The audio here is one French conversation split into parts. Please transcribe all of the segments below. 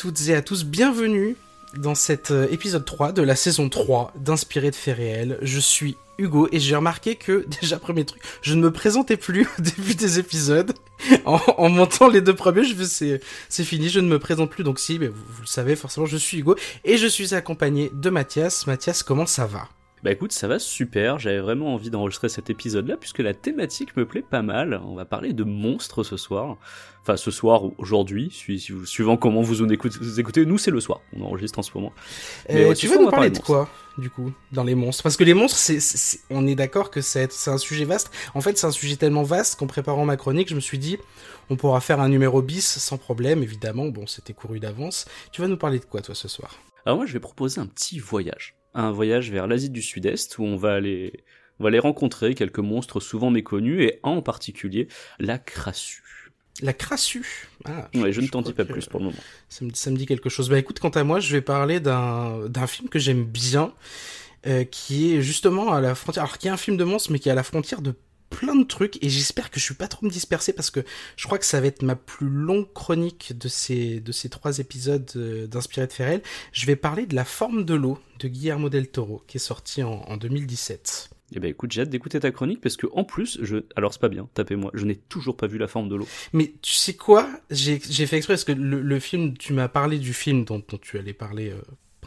Toutes et à tous, bienvenue dans cet euh, épisode 3 de la saison 3 d'Inspiré de faits réels. Je suis Hugo et j'ai remarqué que, déjà premier truc, je ne me présentais plus au début des épisodes. En, en montant les deux premiers, je fais c'est, fini, je ne me présente plus. Donc si, vous, vous le savez forcément, je suis Hugo et je suis accompagné de Mathias. Mathias, comment ça va? Bah écoute, ça va super, j'avais vraiment envie d'enregistrer cet épisode-là puisque la thématique me plaît pas mal. On va parler de monstres ce soir. Enfin ce soir ou aujourd'hui, suivant comment vous en écoutez, vous écoutez. Nous c'est le soir, on enregistre en ce moment. Mais Euh, Tu veux soir, nous parler parler de quoi, du coup, dans les monstres? Parce que les monstres, on est d'accord que c'est, c'est un sujet vaste. En fait, c'est un sujet tellement vaste qu'en préparant ma chronique, je me suis dit, on pourra faire un numéro bis sans problème, évidemment. Bon, c'était couru d'avance. Tu vas nous parler de quoi, toi, ce soir? Alors moi je vais proposer un petit voyage. Un voyage vers l'Asie du Sud-Est où on va aller... On va aller rencontrer quelques monstres souvent méconnus et en particulier la crassue. La crassue. Ah, Ouais, je ne t'en dis pas plus pour le moment. Ça me, ça me dit quelque chose. Bah écoute, quant à moi, je vais parler d'un, d'un film que j'aime bien, euh, qui est justement à la frontière, alors qui est un film de monstres, mais qui est à la frontière de plein de trucs, et j'espère que je suis pas trop me disperser, parce que je crois que ça va être ma plus longue chronique de ces, de ces trois épisodes euh, d'Inspiré de Ferrel. Je vais parler de La forme de l'eau de Guillermo del Toro, qui est sorti en, en 2017. Eh ben écoute, j'ai hâte d'écouter ta chronique parce que en plus, je... alors c'est pas bien, tapez-moi, je n'ai toujours pas vu la forme de l'eau. Mais tu sais quoi? J'ai j'ai fait exprès parce que le, le film, tu m'as parlé du film dont, dont tu allais parler euh,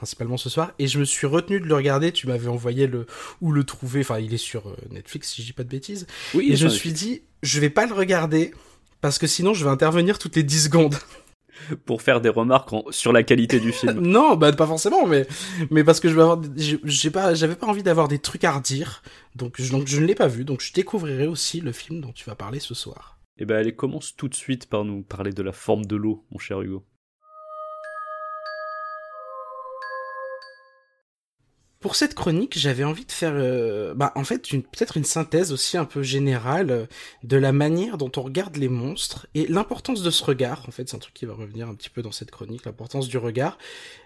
principalement ce soir, et je me suis retenu de le regarder. Tu m'avais envoyé le où le trouver. Enfin, il est sur euh, Netflix, si je dis pas de bêtises. Oui, Et je me suis dit, je vais pas le regarder parce que sinon je vais intervenir toutes les 10 secondes. pour faire des remarques en- sur la qualité du film. non, bah pas forcément, mais mais parce que je vais avoir, j'ai j'ai pas, j'avais pas envie d'avoir des trucs à redire, donc je, donc je ne l'ai pas vu, donc je découvrirai aussi le film dont tu vas parler ce soir. Eh ben allez, commence tout de suite par nous parler de la forme de l'eau, mon cher Hugo. Pour cette chronique, j'avais envie de faire, euh, bah, en fait, une- peut-être une synthèse aussi un peu générale euh, de la manière dont on regarde les monstres et l'importance de ce regard. En fait, c'est un truc qui va revenir un petit peu dans cette chronique, l'importance du regard,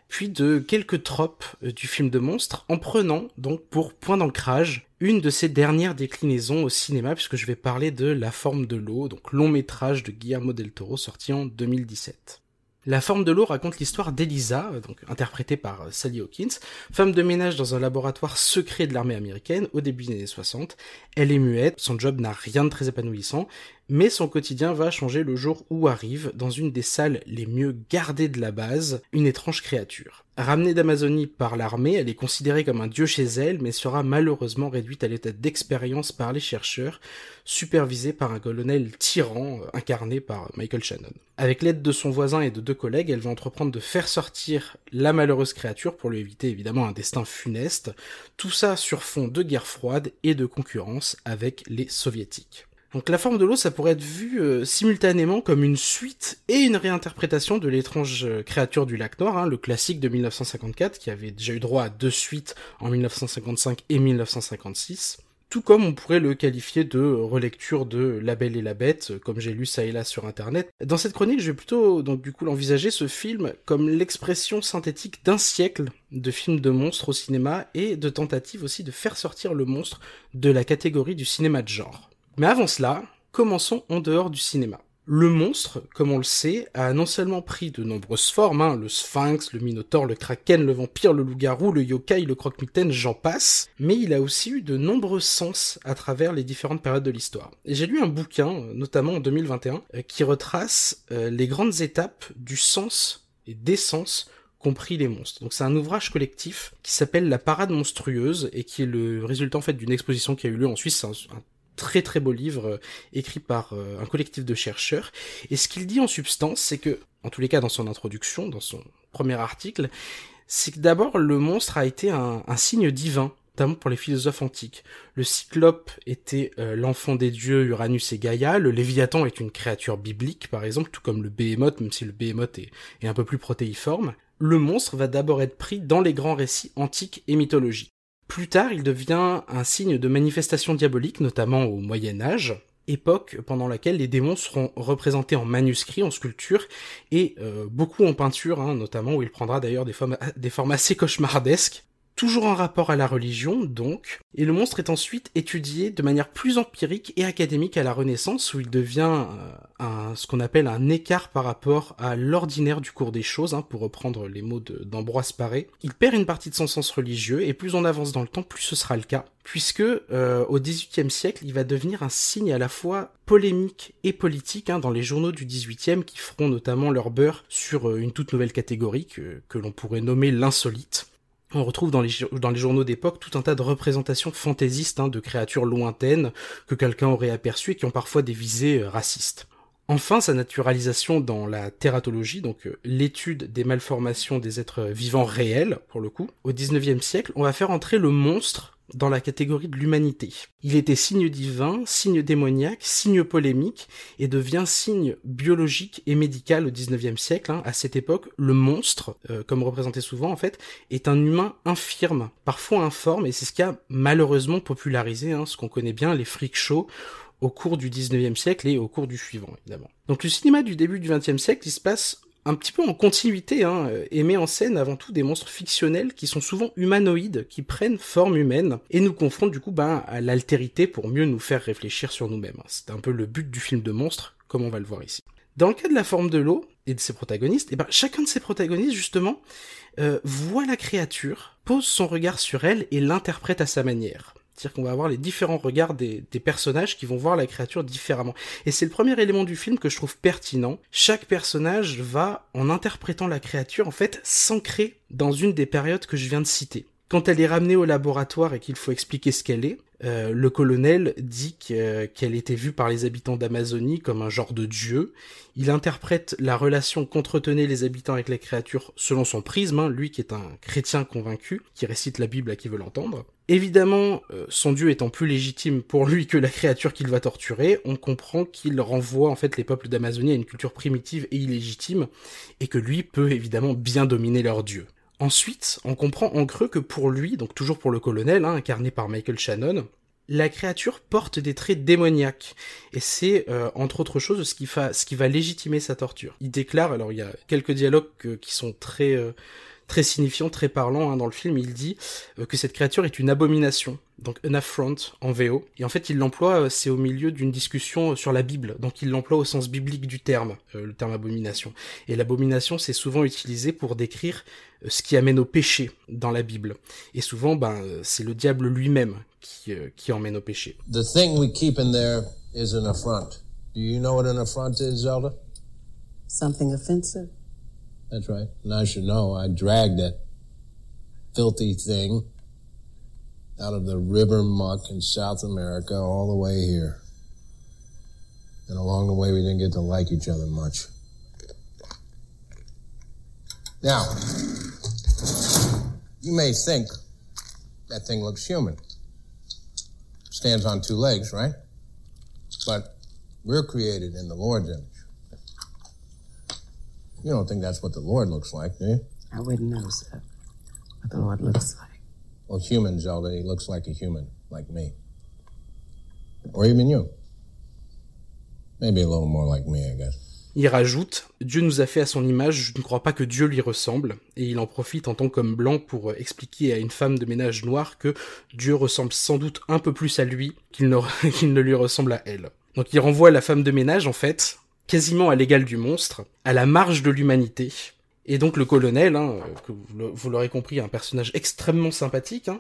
puis de quelques tropes euh, du film de monstres, en prenant donc pour point d'ancrage une de ses dernières déclinaisons au cinéma, puisque je vais parler de La forme de l'eau, donc long métrage de Guillermo del Toro sorti en 2017. La forme de l'eau raconte l'histoire d'Elisa, euh, interprétée par euh, Sally Hawkins, femme de ménage dans un laboratoire secret de l'armée américaine au début des années 60. Elle est muette, son job n'a rien de très épanouissant, mais son quotidien va changer le jour où arrive, dans une des salles les mieux gardées de la base, une étrange créature. Ramenée d'Amazonie par l'armée, elle est considérée comme un dieu chez elle, mais sera malheureusement réduite à l'état d'expérience par les chercheurs, supervisée par un colonel tyran euh, incarné par Michael Shannon. Avec l'aide de son voisin et de deux collègues, elle va entreprendre de faire sortir la malheureuse créature pour lui éviter évidemment un destin funeste, tout ça sur fond de guerre froide et de concurrence avec les soviétiques. Donc la forme de l'eau, ça pourrait être vu euh, simultanément comme une suite et une réinterprétation de l'étrange euh, créature du lac Noir, hein, le classique de 1954, qui avait déjà eu droit à deux suites en 1955 et 1956. Tout comme on pourrait le qualifier de relecture de La Belle et la Bête, euh, comme j'ai lu ça et là sur internet. Dans cette chronique, je vais plutôt donc du coup l'envisager ce film comme l'expression synthétique d'un siècle de films de monstres au cinéma et de tentatives aussi de faire sortir le monstre de la catégorie du cinéma de genre. Mais avant cela, commençons en dehors du cinéma. Le monstre, comme on le sait, a non seulement pris de nombreuses formes, hein, le sphinx, le minotaure, le kraken, le vampire, le loup-garou, le yokai, le croque-mitaine, j'en passe, mais il a aussi eu de nombreux sens à travers les différentes périodes de l'histoire. Et j'ai lu un bouquin, notamment en 2021, euh, qui retrace euh, les grandes étapes du sens et des sens compris les monstres. Donc c'est un ouvrage collectif qui s'appelle La Parade monstrueuse et qui est le résultat en fait d'une exposition qui a eu lieu en Suisse. Un très très beau livre euh, écrit par euh, un collectif de chercheurs. Et ce qu'il dit en substance, c'est que, en tous les cas dans son introduction, dans son premier article, c'est que d'abord le monstre a été un, signe divin notamment pour les philosophes antiques. Le cyclope était euh, l'enfant des dieux Uranus et Gaïa, le Léviathan est une créature biblique par exemple, tout comme le Behemoth, même si le Behemoth est, est un peu plus protéiforme. Le monstre va d'abord être pris dans les grands récits antiques et mythologiques. Plus tard, il devient un signe de manifestation diabolique, notamment au Moyen Âge, époque pendant laquelle les démons seront représentés en manuscrits, en sculpture, et euh, beaucoup en peinture, hein, notamment où il prendra d'ailleurs des, des formes assez cauchemardesques, toujours en rapport à la religion, donc, et le monstre est ensuite étudié de manière plus empirique et académique à la Renaissance, où il devient euh, ce qu'on appelle un écart par rapport à l'ordinaire du cours des choses, hein, pour reprendre les mots d'Ambroise Paré. Il perd une partie de son sens religieux, et plus on avance dans le temps, plus ce sera le cas, puisque euh, au XVIIIe siècle, il va devenir un signe à la fois polémique et politique hein, dans les journaux du XVIIIe qui feront notamment leur beurre sur euh, une toute nouvelle catégorie que l'on pourrait nommer l'insolite on retrouve dans les, journaux d'époque tout un tas de représentations fantaisistes hein, de créatures lointaines que quelqu'un aurait aperçues et qui ont parfois des visées euh, racistes. Enfin, sa naturalisation dans la tératologie, donc euh, l'étude des malformations des êtres vivants réels, pour le coup, au XIXe siècle, on va faire entrer le monstre dans la catégorie de l'humanité. Il était signe divin, signe démoniaque, signe polémique, et devient signe biologique et médical au XIXe siècle. Hein. À cette époque, le monstre, euh, comme représenté souvent en fait, est un humain infirme, parfois informe, et c'est ce qui a malheureusement popularisé hein, ce qu'on connaît bien, les freak shows, au cours du 19e siècle et au cours du suivant, évidemment. Donc le cinéma du début du 20e siècle, il se passe un petit peu en continuité, hein, et met en scène avant tout des monstres fictionnels qui sont souvent humanoïdes, qui prennent forme humaine, et nous confrontent du coup ben, à l'altérité pour mieux nous faire réfléchir sur nous-mêmes. C'est un peu le but du film de monstre, comme on va le voir ici. Dans le cas de la forme de l'eau et de ses protagonistes, et ben, chacun de ces protagonistes, justement, euh, voit la créature, pose son regard sur elle et l'interprète à sa manière. C'est-à-dire qu'on va avoir les différents regards des, personnages qui vont voir la créature différemment. Et c'est le premier élément du film que je trouve pertinent. Chaque personnage va, en interprétant la créature, en fait, s'ancrer dans une des périodes que je viens de citer. Quand elle est ramenée au laboratoire et qu'il faut expliquer ce qu'elle est, euh, le colonel dit qu'elle était vue par les habitants d'Amazonie comme un genre de dieu. Il interprète la relation qu'entretenaient les habitants avec la créature selon son prisme, hein, lui qui est un chrétien convaincu, qui récite la Bible à qui veut l'entendre. Évidemment, euh, son dieu étant plus légitime pour lui que la créature qu'il va torturer, on comprend qu'il renvoie en fait les peuples d'Amazonie à une culture primitive et illégitime, et que lui peut évidemment bien dominer leur dieu. Ensuite, on comprend en creux que pour lui, donc toujours pour le colonel, hein, incarné par Michael Shannon, la créature porte des traits démoniaques. Et c'est, euh, entre autres choses, ce qui, va légitimer sa torture. Il déclare, alors il y a quelques dialogues qui sont très, euh, très signifiants, très parlants hein, dans le film, il dit euh, que cette créature est une abomination donc un affront en VO. Et en fait, il l'emploie, euh, c'est au milieu d'une discussion sur la Bible. Donc il l'emploie au sens biblique du terme, euh, le terme abomination. Et l'abomination, c'est souvent utilisé pour décrire euh, ce qui amène au péché dans la Bible. Et souvent, ben, c'est le diable lui-même qui, qui emmène au péché. The thing we keep in there is an affront. Do you know what an affront is, Zelda? Something offensive. That's right. And I should know. I dragged that filthy thing out of the river muck in South America all the way here. And along the way, we didn't get to like each other much. Now, you may think that thing looks human. Stands on two legs, right? But we're created in the Lord's image. You don't think that's what the Lord looks like, do you? I wouldn't know, sir, what the Lord looks like. Well, human, Zelda, he looks like a human, like me. Or even you. Maybe a little more like me, I guess. Il rajoute Dieu nous a fait à son image, je ne crois pas que Dieu lui ressemble, et il en profite en tant qu'homme blanc pour expliquer à une femme de ménage noire que Dieu ressemble sans doute un peu plus à lui qu'il ne, lui ressemble à elle. Donc il renvoie la femme de ménage, en fait, quasiment à l'égal du monstre, à la marge de l'humanité, et donc le colonel, hein, vous l'aurez compris, un personnage extrêmement sympathique, hein,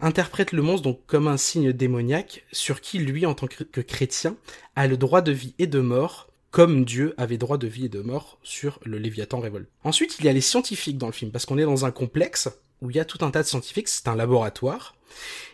interprète le monstre donc comme un signe démoniaque sur qui lui, en tant que chrétien, a le droit de vie et de mort, comme Dieu avait droit de vie et de mort sur le Léviathan révolte. Ensuite, il y a les scientifiques dans le film, parce qu'on est dans un complexe où il y a tout un tas de scientifiques, c'est un laboratoire,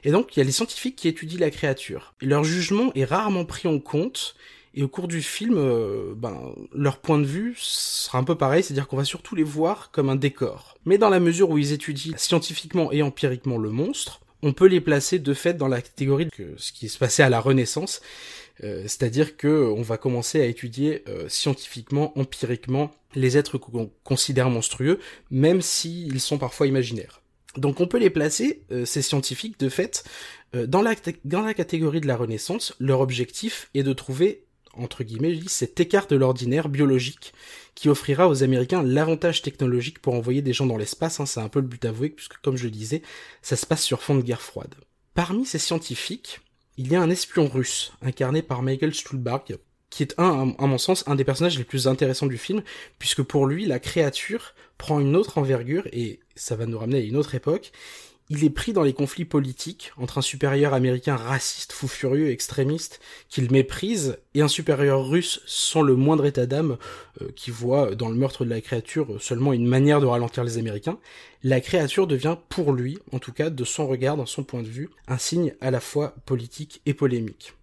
et donc il y a les scientifiques qui étudient la créature. Et leur jugement est rarement pris en compte, et au cours du film, euh, ben, leur point de vue sera un peu pareil, c'est-à-dire qu'on va surtout les voir comme un décor. Mais dans la mesure où ils étudient scientifiquement et empiriquement le monstre, on peut les placer de fait dans la catégorie de ce qui se passait à la Renaissance, euh, c'est-à-dire que on va commencer à étudier euh, scientifiquement, empiriquement les êtres qu'on considère monstrueux, même s'ils sont parfois imaginaires. Donc on peut les placer, euh, ces scientifiques, de fait, dans, dans la catégorie de la Renaissance. Leur objectif est de trouver entre guillemets, je dis, cet écart de l'ordinaire biologique qui offrira aux Américains l'avantage technologique pour envoyer des gens dans l'espace, hein, c'est un peu le but avoué, puisque comme je le disais, ça se passe sur fond de guerre froide. Parmi ces scientifiques, il y a un espion russe, incarné par Michael Stuhlbarg, qui est un, à mon sens, un des personnages les plus intéressants du film, puisque pour lui, la créature prend une autre envergure, et ça va nous ramener à une autre époque, il est pris dans les conflits politiques entre un supérieur américain raciste, fou furieux, extrémiste, qu'il méprise, et un supérieur russe sans le moindre état d'âme, euh, qui voit dans le meurtre de la créature seulement une manière de ralentir les Américains, la créature devient pour lui, en tout cas de son regard, dans son point de vue, un signe à la fois politique et polémique.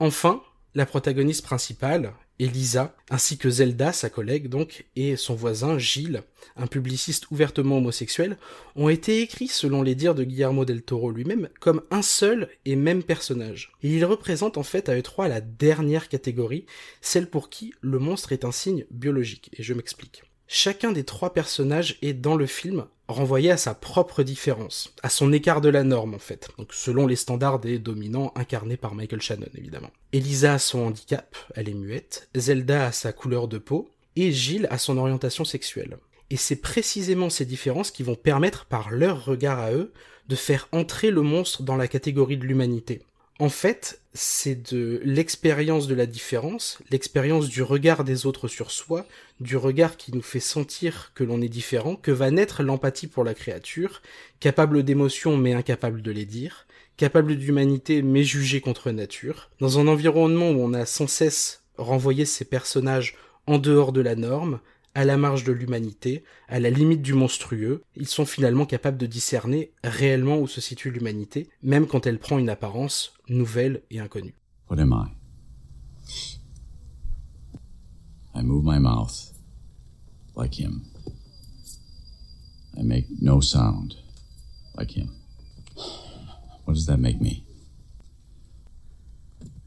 Enfin, la protagoniste principale, Elisa, ainsi que Zelda, sa collègue donc, et son voisin Gilles, un publiciste ouvertement homosexuel, ont été écrits, selon les dires de Guillermo del Toro lui-même, comme un seul et même personnage. Et ils représentent en fait à eux trois la dernière catégorie, celle pour qui le monstre est un signe biologique, et je m'explique. Chacun des trois personnages est dans le film renvoyé à sa propre différence, à son écart de la norme en fait, donc selon les standards des dominants incarnés par Michael Shannon évidemment. Elisa a son handicap, elle est muette, Zelda a sa couleur de peau, et Gilles a son orientation sexuelle. Et c'est précisément ces différences qui vont permettre par leur regard à eux de faire entrer le monstre dans la catégorie de l'humanité. En fait, c'est de l'expérience de la différence, l'expérience du regard des autres sur soi, du regard qui nous fait sentir que l'on est différent, que va naître l'empathie pour la créature, capable d'émotions mais incapable de les dire, capable d'humanité mais jugée contre nature, dans un environnement où on a sans cesse renvoyé ces personnages en dehors de la norme, à la marge de l'humanité, à la limite du monstrueux, ils sont finalement capables de discerner réellement où se situe l'humanité, même quand elle prend une apparence nouvelle et inconnue. What am I? I move my mouth like him. I make no sound like him. What does that make me?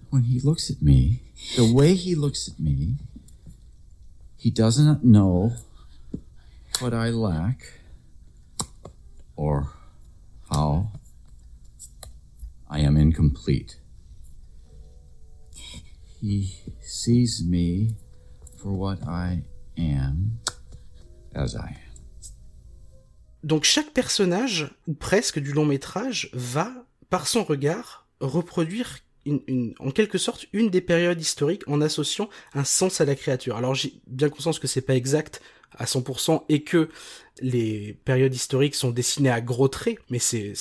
When he looks at me, the way he looks at me, He doesn't know what I lack or how I am incomplete. He sees me for what I am as I am. Donc chaque personnage, ou presque du long métrage, va, par son regard, reproduire en quelque sorte une des périodes historiques en associant un sens à la créature. Alors j'ai bien conscience que c'est pas exact à 100% et que les périodes historiques sont dessinées à gros traits, mais c'est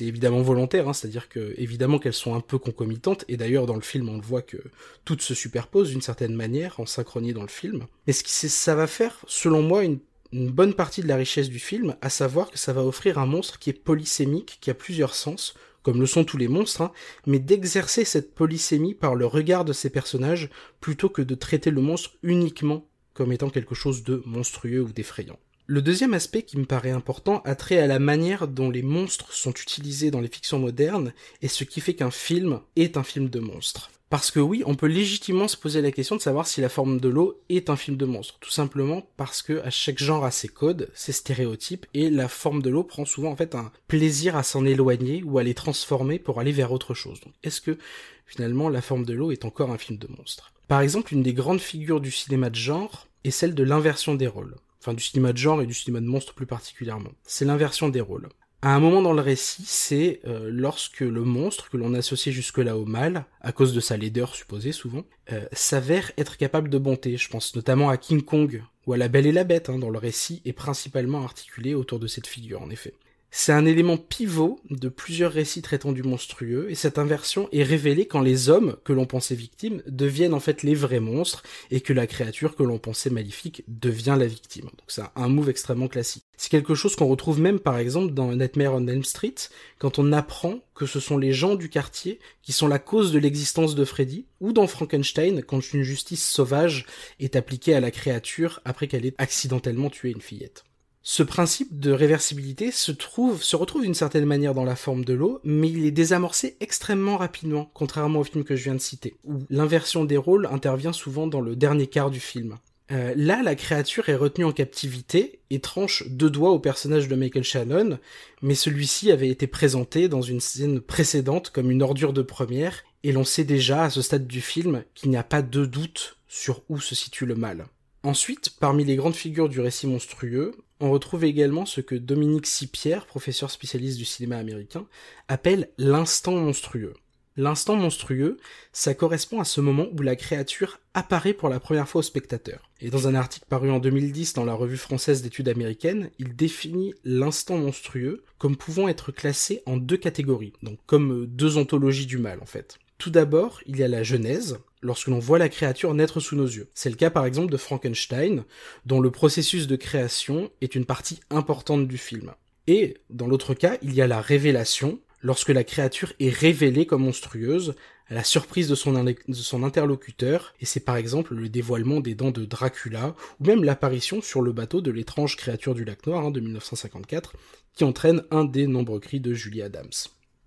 évidemment volontaire, hein, c'est-à-dire que évidemment qu'elles sont un peu concomitantes, et d'ailleurs dans le film on le voit que toutes se superposent d'une certaine manière, en synchronie dans le film. Mais ce qui ça va faire, selon moi, une, une bonne partie de la richesse du film, à savoir que ça va offrir un monstre qui est polysémique, qui a plusieurs sens, comme le sont tous les monstres, hein, mais d'exercer cette polysémie par le regard de ces personnages plutôt que de traiter le monstre uniquement comme étant quelque chose de monstrueux ou d'effrayant. Le deuxième aspect qui me paraît important a trait à la manière dont les monstres sont utilisés dans les fictions modernes et ce qui fait qu'un film est un film de monstres. Parce que oui, on peut légitimement se poser la question de savoir si La forme de l'eau est un film de monstre. Tout simplement parce que à chaque genre a ses codes, ses stéréotypes, et La forme de l'eau prend souvent en fait un plaisir à s'en éloigner ou à les transformer pour aller vers autre chose. Donc est-ce que finalement La forme de l'eau est encore un film de monstre? Par exemple, une des grandes figures du cinéma de genre est celle de l'inversion des rôles. Enfin du cinéma de genre et du cinéma de monstre plus particulièrement. C'est l'inversion des rôles. À un moment dans le récit, c'est euh, lorsque le monstre que l'on associait jusque-là au mal, à cause de sa laideur supposée souvent, euh, s'avère être capable de bonté. Je pense notamment à King Kong ou à La Belle et la Bête, hein, dont le récit est principalement articulé autour de cette figure en effet. C'est un élément pivot de plusieurs récits traitant du monstrueux, et cette inversion est révélée quand les hommes, que l'on pensait victimes, deviennent en fait les vrais monstres, et que la créature que l'on pensait maléfique devient la victime. Donc c'est un move extrêmement classique. C'est quelque chose qu'on retrouve même par exemple dans Nightmare on Elm Street, quand on apprend que ce sont les gens du quartier qui sont la cause de l'existence de Freddy, ou dans Frankenstein, quand une justice sauvage est appliquée à la créature après qu'elle ait accidentellement tué une fillette. Ce principe de réversibilité se trouve, se retrouve d'une certaine manière dans la forme de l'eau, mais il est désamorcé extrêmement rapidement, contrairement au film que je viens de citer, où l'inversion des rôles intervient souvent dans le dernier quart du film. Euh, là, la créature est retenue en captivité et tranche deux doigts au personnage de Michael Shannon, mais celui-ci avait été présenté dans une scène précédente comme une ordure de première, et l'on sait déjà à ce stade du film qu'il n'y a pas de doute sur où se situe le mal. Ensuite, parmi les grandes figures du récit monstrueux, on retrouve également ce que Dominique Sipierre, professeur spécialiste du cinéma américain, appelle l'instant monstrueux. L'instant monstrueux, ça correspond à ce moment où la créature apparaît pour la première fois au spectateur. Et dans un article paru en 2010 dans la revue française d'études américaines, il définit l'instant monstrueux comme pouvant être classé en deux catégories, donc comme deux ontologies du mal en fait. Tout d'abord, il y a la genèse, lorsque l'on voit la créature naître sous nos yeux. C'est le cas par exemple de Frankenstein, dont le processus de création est une partie importante du film. Et dans l'autre cas, il y a la révélation, lorsque la créature est révélée comme monstrueuse, à la surprise de son, interlocuteur, et c'est par exemple le dévoilement des dents de Dracula, ou même l'apparition sur le bateau de l'étrange créature du lac noir hein, de 1954, qui entraîne un des nombreux cris de Julie Adams.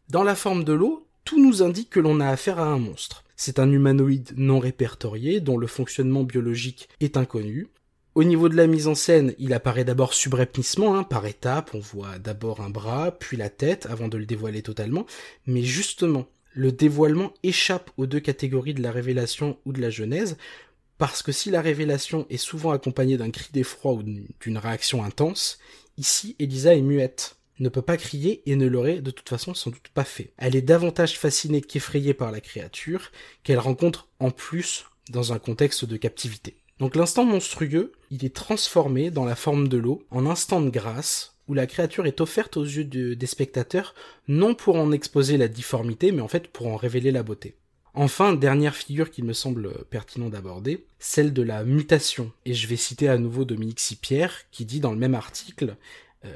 Dans la forme de l'eau, tout nous indique que l'on a affaire à un monstre. C'est un humanoïde non répertorié dont le fonctionnement biologique est inconnu. Au niveau de la mise en scène, il apparaît d'abord subrepticement, hein, par étapes, on voit d'abord un bras, puis la tête, avant de le dévoiler totalement, mais justement, le dévoilement échappe aux deux catégories de la révélation ou de la genèse, parce que si la révélation est souvent accompagnée d'un cri d'effroi ou d'une réaction intense, ici Elisa est muette ne peut pas crier et ne l'aurait de toute façon sans doute pas fait. Elle est davantage fascinée qu'effrayée par la créature, qu'elle rencontre en plus dans un contexte de captivité. Donc l'instant monstrueux, il est transformé dans la forme de l'eau en instant de grâce, où la créature est offerte aux yeux des spectateurs, non pour en exposer la difformité, mais en fait pour en révéler la beauté. Enfin, dernière figure qu'il me semble pertinent d'aborder, celle de la mutation. Et je vais citer à nouveau Dominique Sipierre, qui dit dans le même article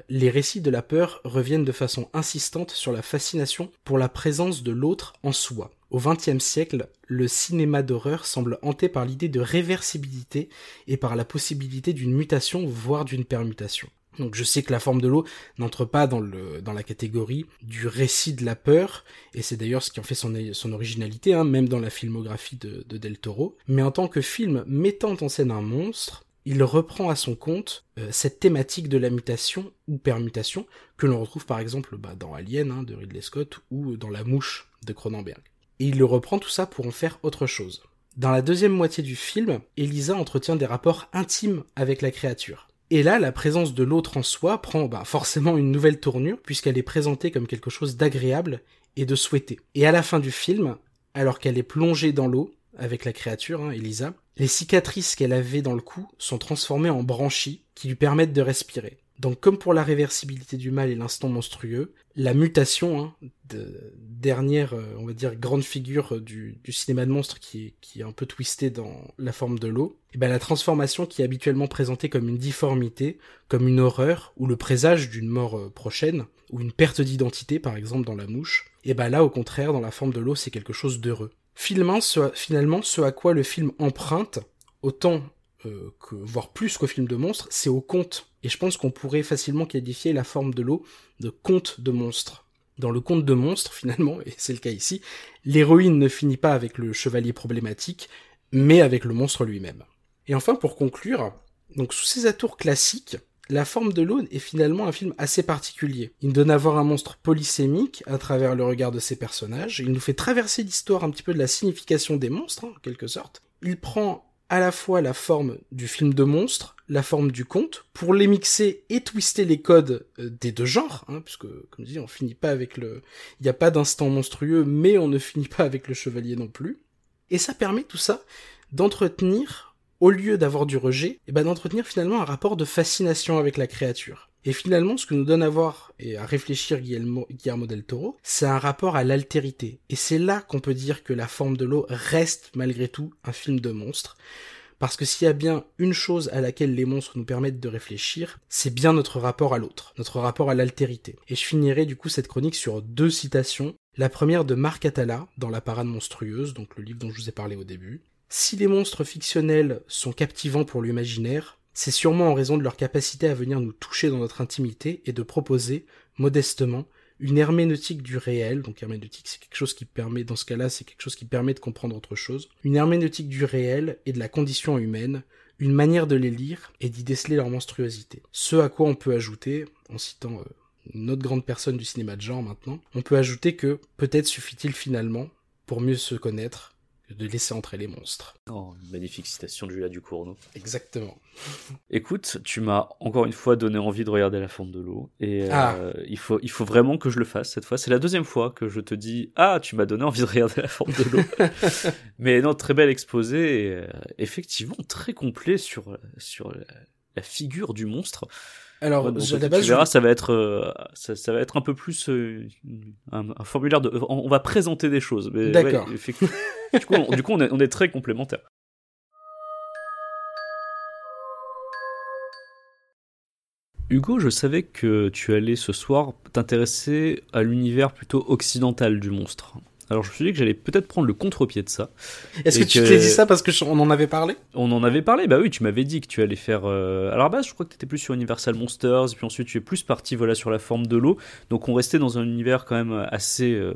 les récits de la peur reviennent de façon insistante sur la fascination pour la présence de l'autre en soi. Au XXe siècle, le cinéma d'horreur semble hanté par l'idée de réversibilité et par la possibilité d'une mutation, voire d'une permutation. Donc je sais que la forme de l'eau n'entre pas dans, le, dans la catégorie du récit de la peur, et c'est d'ailleurs ce qui en fait son, son originalité, hein, même dans la filmographie de, de Del Toro. Mais en tant que film mettant en scène un monstre, il reprend à son compte euh, cette thématique de la mutation ou permutation que l'on retrouve par exemple bah, dans Alien hein, de Ridley Scott ou dans La Mouche de Cronenberg. Et il le reprend tout ça pour en faire autre chose. Dans la deuxième moitié du film, Elisa entretient des rapports intimes avec la créature. Et là, la présence de l'autre en soi prend bah, forcément une nouvelle tournure, puisqu'elle est présentée comme quelque chose d'agréable et de souhaité. Et à la fin du film, alors qu'elle est plongée dans l'eau, avec la créature, hein, Elisa, les cicatrices qu'elle avait dans le cou sont transformées en branchies qui lui permettent de respirer. Donc comme pour la réversibilité du mal et l'instant monstrueux, la mutation, hein, de dernière, euh, on va dire, grande figure du, cinéma de monstres qui est, un peu twisté dans la forme de l'eau, et ben la transformation qui est habituellement présentée comme une difformité, comme une horreur, ou le présage d'une mort euh, prochaine, ou une perte d'identité par exemple dans la mouche, et ben là au contraire dans la forme de l'eau c'est quelque chose d'heureux. Finalement ce, à quoi le film emprunte, autant euh, que, voire plus qu'au film de monstres, c'est au conte. Et je pense qu'on pourrait facilement qualifier la forme de l'eau de conte de monstres. Dans le conte de monstres, finalement, et c'est le cas ici, l'héroïne ne finit pas avec le chevalier problématique, mais avec le monstre lui-même. Et enfin, pour conclure, donc sous ces atours classiques, la forme de l'eau est finalement un film assez particulier. Il donne à voir un monstre polysémique à travers le regard de ses personnages. Il nous fait traverser l'histoire un petit peu de la signification des monstres, hein, en quelque sorte. Il prend à la fois la forme du film de monstre, la forme du conte, pour les mixer et twister les codes euh, des deux genres, hein, puisque, comme je dis, on finit pas avec le... Il n'y a pas d'instant monstrueux, mais on ne finit pas avec le chevalier non plus. Et ça permet tout ça d'entretenir au lieu d'avoir du rejet, et eh ben d'entretenir finalement un rapport de fascination avec la créature. Et finalement, ce que nous donne à voir et à réfléchir Guillermo, del Toro, c'est un rapport à l'altérité. Et c'est là qu'on peut dire que La forme de l'eau reste malgré tout un film de monstre. Parce que s'il y a bien une chose à laquelle les monstres nous permettent de réfléchir, c'est bien notre rapport à l'autre, notre rapport à l'altérité. Et je finirai du coup cette chronique sur deux citations. La première de Marc Atala, dans La Parade monstrueuse, donc le livre dont je vous ai parlé au début, si les monstres fictionnels sont captivants pour l'imaginaire, c'est sûrement en raison de leur capacité à venir nous toucher dans notre intimité et de proposer, modestement, une herméneutique du réel, donc herméneutique c'est quelque chose qui permet, dans ce cas-là, c'est quelque chose qui permet de comprendre autre chose, une herméneutique du réel et de la condition humaine, une manière de les lire et d'y déceler leur monstruosité. Ce à quoi on peut ajouter, en citant euh, une autre grande personne du cinéma de genre maintenant, on peut ajouter que peut-être suffit-il finalement, pour mieux se connaître, de laisser entrer les monstres. Oh, magnifique citation de Julia Ducournau. Exactement. Écoute, tu m'as encore une fois donné envie de regarder la forme de l'eau. Et euh, Ah. il, faut, il faut vraiment que je le fasse cette fois. C'est la deuxième fois que je te dis Ah, tu m'as donné envie de regarder la forme de l'eau. Mais non, très bel exposé. Et, euh, effectivement, très complet sur, sur la, la figure du monstre. Alors, Ouais, à la base, tu je- verras, ça va être, euh, ça, ça va être un peu plus euh, un, un formulaire de. On, on va présenter des choses. D'accord. ouais, du coup, on, du coup, on est, on est très complémentaires. Hugo, je savais que tu allais ce soir t'intéresser à l'univers plutôt occidental du monstre. Alors je me suis dit que j'allais peut-être prendre le contre-pied de ça. Est-ce que tu t'es dit ça parce que je- on en avait parlé? On en avait parlé, bah oui, tu m'avais dit que tu allais faire. euh, À la base, je crois que tu étais plus sur Universal Monsters, et puis ensuite tu es plus parti voilà, sur la forme de l'eau. Donc on restait dans un univers quand même assez. euh,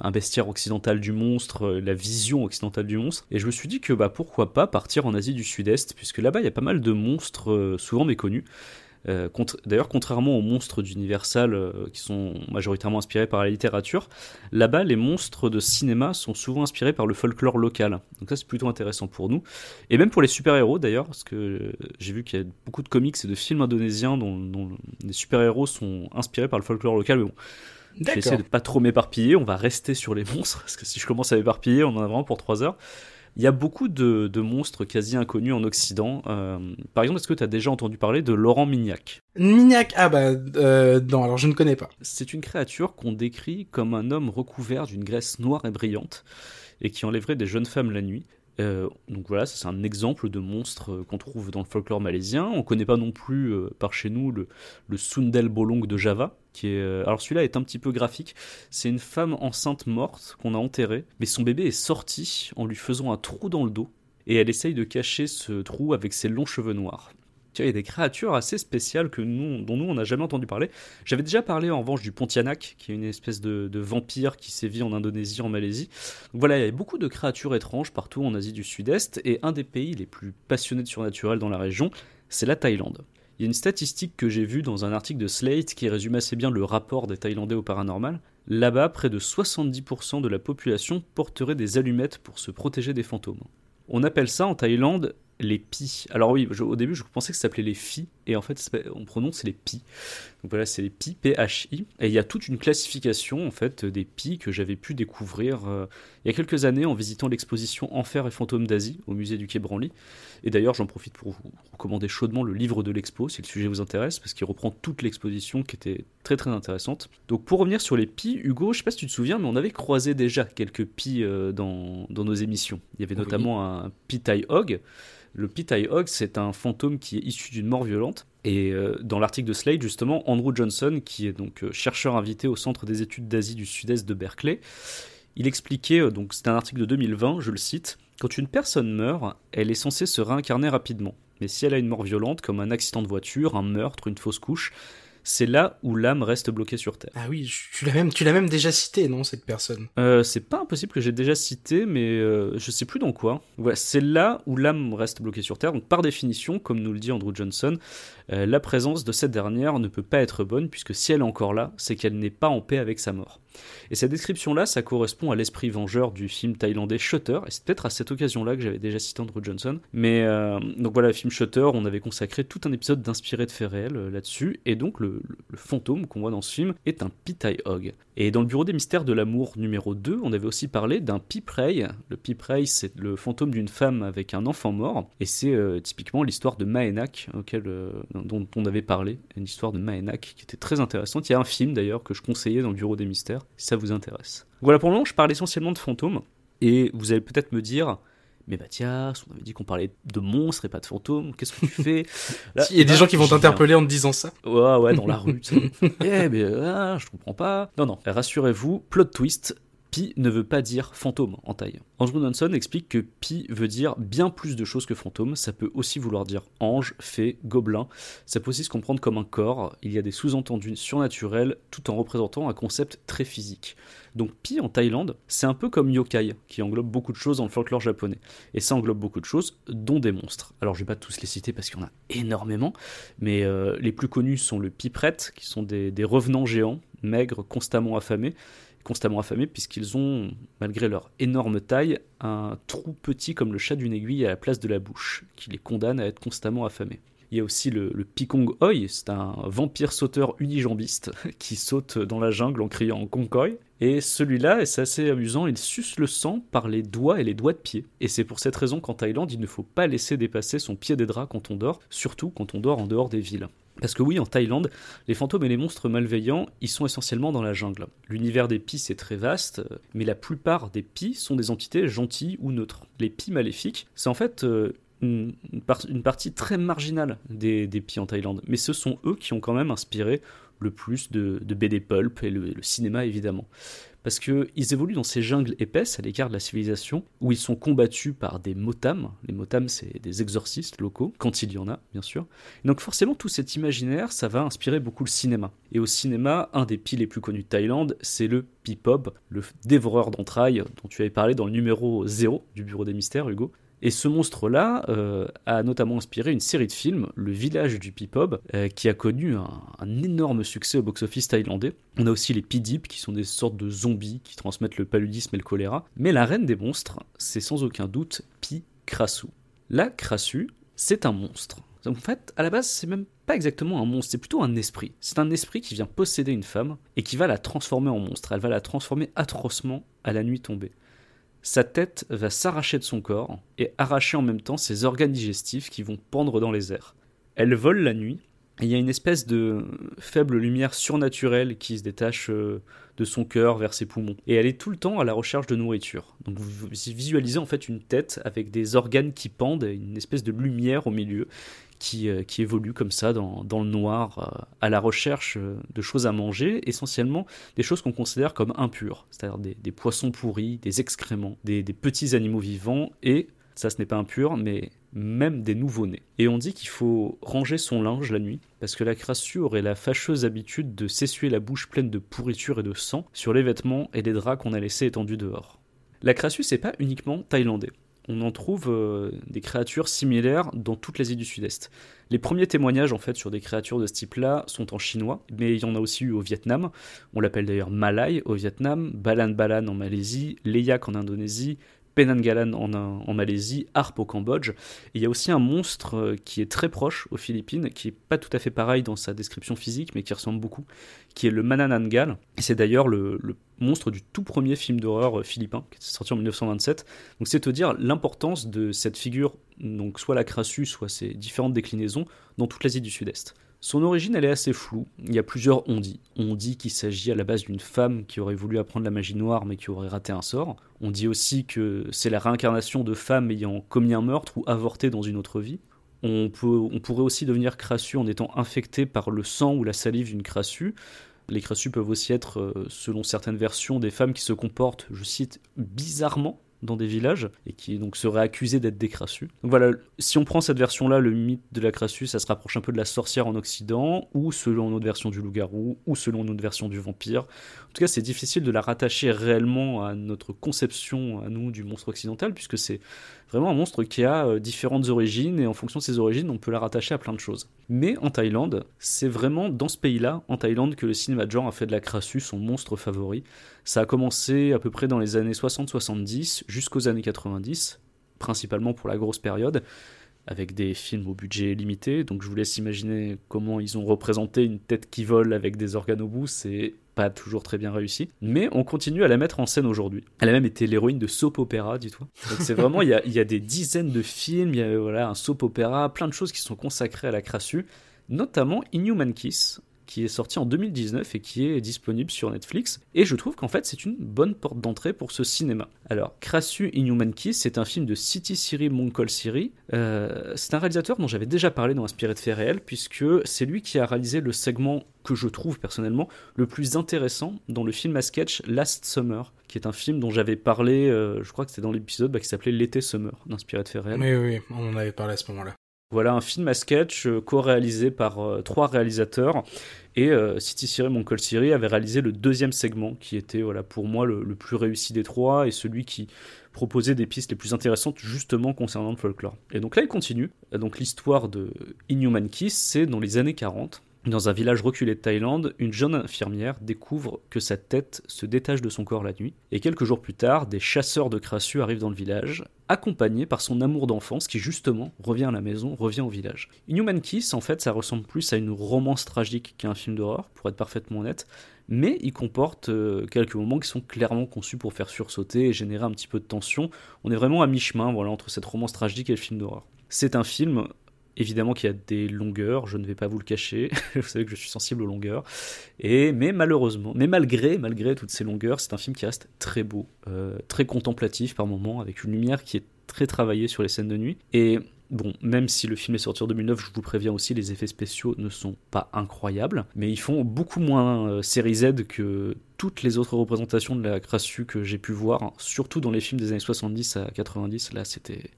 un bestiaire occidental du monstre, euh, la vision occidentale du monstre. Et je me suis dit que bah, pourquoi pas partir en Asie du Sud-Est, puisque là-bas il y a pas mal de monstres euh, souvent méconnus. Euh, contra- D'ailleurs, contrairement aux monstres d'Universal euh, qui sont majoritairement inspirés par la littérature, là-bas les monstres de cinéma sont souvent inspirés par le folklore local. Donc ça c'est plutôt intéressant pour nous. Et même pour les super-héros d'ailleurs, parce que euh, j'ai vu qu'il y a beaucoup de comics et de films indonésiens dont, dont les super-héros sont inspirés par le folklore local, mais bon, je vais essayer de pas trop m'éparpiller, on va rester sur les monstres, parce que si je commence à m'éparpiller, on en a vraiment pour 3 heures. Il y a beaucoup de, de monstres quasi inconnus en Occident. Euh, par exemple, est-ce que tu as déjà entendu parler de Laurent Mignac? Mignac, ah bah, euh, non, alors je ne connais pas. C'est une créature qu'on décrit comme un homme recouvert d'une graisse noire et brillante et qui enlèverait des jeunes femmes la nuit. Euh, donc voilà, c'est un exemple de monstre qu'on trouve dans le folklore malaisien. On connaît pas non plus par chez nous le, le Sundel Bolong de Java, euh, alors celui-là est un petit peu graphique. C'est une femme enceinte morte qu'on a enterrée, mais son bébé est sorti en lui faisant un trou dans le dos et elle essaye de cacher ce trou avec ses longs cheveux noirs. Il y a des créatures assez spéciales dont nous on n'a jamais entendu parler. J'avais déjà parlé en revanche du Pontianak, qui est une espèce de, vampire qui sévit en Indonésie, en Malaisie. Voilà, il y a beaucoup de créatures étranges partout en Asie du Sud-Est, et un des pays les plus passionnés de surnaturel dans la région, c'est la Thaïlande. Il y a une statistique que j'ai vue dans un article de Slate qui résume assez bien le rapport des Thaïlandais au paranormal. Là-bas, près de 70% de la population porterait des allumettes pour se protéger des fantômes. On appelle ça en Thaïlande les pi. Alors oui, je- au début je pensais que ça s'appelait les phi, et en fait on prononce les pi. Donc voilà, c'est les pi, P-H-I. Et il y a toute une classification en fait des pi que j'avais pu découvrir euh, il y a quelques années en visitant l'exposition Enfer et fantômes d'Asie au musée du Quai Branly. Et d'ailleurs j'en profite pour vous recommander chaudement le livre de l'expo si le sujet vous intéresse, parce qu'il reprend toute l'exposition qui était très très intéressante. Donc pour revenir sur les pi, Hugo, je sais pas si tu te souviens, mais on avait croisé déjà quelques pi euh, dans, dans nos émissions. Il y avait Oui. notamment un pi Tai Hog. Le Pitai Hog, c'est un fantôme qui est issu d'une mort violente. Et euh, dans l'article de Slade, justement, Andrew Johnson, qui est donc euh, chercheur invité au Centre des études d'Asie du Sud-Est de Berkeley, il expliquait, euh, donc c'est un article de 2020, je le cite, Quand une personne meurt, elle est censée se réincarner rapidement. Mais si elle a une mort violente, comme un accident de voiture, un meurtre, une fausse couche, c'est là où l'âme reste bloquée sur Terre. Ah oui, tu l'as même, tu l'as même déjà cité, non, cette personne? Euh, c'est pas impossible que j'ai déjà cité, mais euh, je sais plus dans quoi. Voilà, c'est là où l'âme reste bloquée sur Terre. Donc par définition, comme nous le dit Andrew Johnson, euh, la présence de cette dernière ne peut pas être bonne, puisque si elle est encore là, c'est qu'elle n'est pas en paix avec sa mort. Et cette description-là, ça correspond à l'esprit vengeur du film thaïlandais Shutter, et c'est peut-être à cette occasion-là que j'avais déjà cité Andrew Johnson. Mais euh, donc voilà, film Shutter, on avait consacré tout un épisode d'inspiré de faits réels euh, là-dessus, et donc le, fantôme qu'on voit dans ce film est un Pitai Hog. Et dans le bureau des mystères de l'amour numéro 2, on avait aussi parlé d'un Piprey. Le Piprey, c'est le fantôme d'une femme avec un enfant mort, et c'est typiquement l'histoire de Maenak, auquel, dont on avait parlé, une histoire de Maenak qui était très intéressante. Il y a un film d'ailleurs que je conseillais dans le bureau des mystères, si ça vous intéresse. Voilà, pour le moment, je parle essentiellement de fantômes, et vous allez peut-être me dire. Mais Mathias, on avait dit qu'on parlait de monstres et pas de fantômes. Qu'est-ce que tu fais? Là- Il y a des gens qui vont t'interpeller en te disant ça. Ouais, ouais, dans la rue. Eh, mais ah, je comprends pas. Non, non, rassurez-vous, plot twist, Pi ne veut pas dire fantôme en taille. Andrew Nanson explique que Pi veut dire bien plus de choses que fantôme, ça peut aussi vouloir dire ange, fée, gobelin, ça peut aussi se comprendre comme un corps, il y a des sous-entendus surnaturels tout en représentant un concept très physique. Donc Pi en Thaïlande, c'est un peu comme yokai, qui englobe beaucoup de choses dans le folklore japonais. Et ça englobe beaucoup de choses, dont des monstres. Alors je vais pas tous les citer parce qu'il y en a énormément, mais euh, les plus connus sont le Piprette, qui sont des revenants géants, maigres, constamment affamés, constamment affamés puisqu'ils ont, malgré leur énorme taille, un trou petit comme le chat d'une aiguille à la place de la bouche, qui les condamne à être constamment affamés. Il y a aussi le, Pikong Oi, c'est un vampire sauteur unijambiste qui saute dans la jungle en criant Konkoi. Et celui-là, et c'est assez amusant, il suce le sang par les doigts et les doigts de pied. Et c'est pour cette raison qu'en Thaïlande, il ne faut pas laisser dépasser son pied des draps quand on dort, surtout quand on dort en dehors des villes. Parce que oui, en Thaïlande, les fantômes et les monstres malveillants, ils sont essentiellement dans la jungle. L'univers des pis est très vaste, mais la plupart des pis sont des entités gentilles ou neutres. Les pis maléfiques, c'est en fait euh, une, une par- une partie très marginale des, des pis en Thaïlande, mais ce sont eux qui ont quand même inspiré le plus de, BD pulp et le cinéma évidemment. Parce qu'ils évoluent dans ces jungles épaisses à l'écart de la civilisation, où ils sont combattus par des motam. Les motam, c'est des exorcistes locaux, quand il y en a, bien sûr. Donc forcément, tout cet imaginaire, ça va inspirer beaucoup le cinéma. Et au cinéma, un des pis les plus connus de Thaïlande, c'est le Pipob, le dévoreur d'entrailles dont tu avais parlé dans le numéro 0 du Bureau des Mystères, Hugo. Et ce monstre-là euh, a notamment inspiré une série de films, Le Village du Pipob, euh, qui a connu un, énorme succès au box-office thaïlandais. On a aussi les Pidip, qui sont des sortes de zombies qui transmettent le paludisme et le choléra. Mais la reine des monstres, c'est sans aucun doute Pi Krasu. La Krasu, c'est un monstre. En fait, à la base, c'est même pas exactement un monstre, c'est plutôt un esprit. C'est un esprit qui vient posséder une femme et qui va la transformer en monstre. Elle va la transformer atrocement à la nuit tombée. Sa tête va s'arracher de son corps et arracher en même temps ses organes digestifs qui vont pendre dans les airs. Elle vole la nuit et il y a une espèce de faible lumière surnaturelle qui se détache euh, de son cœur vers ses poumons. Et elle est tout le temps à la recherche de nourriture. Donc vous visualisez en fait une tête avec des organes qui pendent et une espèce de lumière au milieu qui, euh, qui évolue comme ça dans, le noir euh, à la recherche euh, de choses à manger, essentiellement des choses qu'on considère comme impures, c'est-à-dire des, poissons pourris, des excréments, des, des petits animaux vivants et, ça ce n'est pas impur, mais même des nouveau-nés. Et on dit qu'il faut ranger son linge la nuit, parce que la crassue aurait la fâcheuse habitude de s'essuyer la bouche pleine de pourriture et de sang sur les vêtements et les draps qu'on a laissés étendus dehors. La crassue, c'est pas uniquement thaïlandais. On en trouve euh, des créatures similaires dans toute l'Asie du Sud-Est. Les premiers témoignages en fait sur des créatures de ce type-là sont en chinois, mais il y en a aussi eu au Vietnam. On l'appelle d'ailleurs Malay au Vietnam, Balan Balan en Malaisie, Leyak en Indonésie, Penanggalan en, en, Malaisie, Harp au Cambodge. Il y a aussi un monstre euh, qui est très proche aux Philippines, qui est pas tout à fait pareil dans sa description physique, mais qui ressemble beaucoup, qui est le Mananangal. C'est d'ailleurs le, le, monstre du tout premier film d'horreur euh, philippin, qui est sorti en 1927. Donc c'est te dire l'importance de cette figure, donc soit la crassue, soit ses différentes déclinaisons, dans toute l'Asie du Sud-Est. Son origine, elle est assez floue. Il y a plusieurs on dit. On dit qu'il s'agit à la base d'une femme qui aurait voulu apprendre la magie noire mais qui aurait raté un sort. On dit aussi que c'est la réincarnation de femmes ayant commis un meurtre ou avorté dans une autre vie. On, on pourrait aussi devenir crassu en étant infecté par le sang ou la salive d'une crassue. Les crassus peuvent aussi être, selon certaines versions, des femmes qui se comportent, je cite, bizarrement dans des villages et qui donc seraient accusés d'être des crassus. Donc voilà, si on prend cette version-là, le mythe de la crassue, ça se rapproche un peu de la sorcière en Occident, ou selon notre version du loup-garou, ou selon notre version du vampire. En tout cas, c'est difficile de la rattacher réellement à notre conception, à nous, du monstre occidental, puisque c'est vraiment un monstre qui a euh, différentes origines, et en fonction de ses origines, on peut la rattacher à plein de choses. Mais en Thaïlande, c'est vraiment dans ce pays-là, en Thaïlande, que le cinéma de genre a fait de la crassue son monstre favori. Ça a commencé à peu près dans les années 60-70 jusqu'aux années 90, principalement pour la grosse période, avec des films au budget limité. Donc je vous laisse imaginer comment ils ont représenté une tête qui vole avec des organes au bout. C'est pas toujours très bien réussi. Mais on continue à la mettre en scène aujourd'hui. Elle a même été l'héroïne de soap opéra, dis-toi. Donc c'est vraiment, il y a, des dizaines de films, il y a voilà, un soap opéra, plein de choses qui sont consacrées à la crassue, notamment Inhuman Kiss, qui est sorti en 2019 et qui est disponible sur Netflix. Et je trouve qu'en fait, c'est une bonne porte d'entrée pour ce cinéma. Alors, Crassus Inhuman Kiss, c'est un film de City Siri Moncol Siri. Euh, c'est un réalisateur dont j'avais déjà parlé dans Inspiré de faits réels, puisque c'est lui qui a réalisé le segment que je trouve personnellement le plus intéressant dans le film à sketch Last Summer, qui est un film dont j'avais parlé, euh, je crois que c'était dans l'épisode bah, qui s'appelait L'été Summer, d'inspiré de faits réels. Oui, oui, on en avait parlé à ce moment-là. Voilà un film à sketch euh, co-réalisé par euh, trois réalisateurs. Et euh, City Siri Moncol Siri avait réalisé le deuxième segment, qui était voilà, pour moi le, le, plus réussi des trois et celui qui proposait des pistes les plus intéressantes justement concernant le folklore. Et donc là, il continue. Donc l'histoire de Inhuman Kiss, c'est dans les années 40. Dans un village reculé de Thaïlande, une jeune infirmière découvre que sa tête se détache de son corps la nuit, et quelques jours plus tard, des chasseurs de crassus arrivent dans le village, accompagnés par son amour d'enfance qui justement revient à la maison, revient au village. Inhuman Kiss, en fait, ça ressemble plus à une romance tragique qu'à un film d'horreur, pour être parfaitement honnête, mais il comporte euh, quelques moments qui sont clairement conçus pour faire sursauter et générer un petit peu de tension. On est vraiment à mi-chemin voilà, entre cette romance tragique et le film d'horreur. C'est un film Évidemment qu'il y a des longueurs, je ne vais pas vous le cacher. vous savez que je suis sensible aux longueurs. Et mais malheureusement, mais malgré malgré toutes ces longueurs, c'est un film qui reste très beau, euh, très contemplatif par moments, avec une lumière qui est très travaillée sur les scènes de nuit. Et Bon, même si le film est sorti en 2009, je vous préviens aussi, les effets spéciaux ne sont pas incroyables, mais ils font beaucoup moins euh, série Z que toutes les autres représentations de la Crassu que j'ai pu voir, surtout dans les films des années 70 à 90, là c'était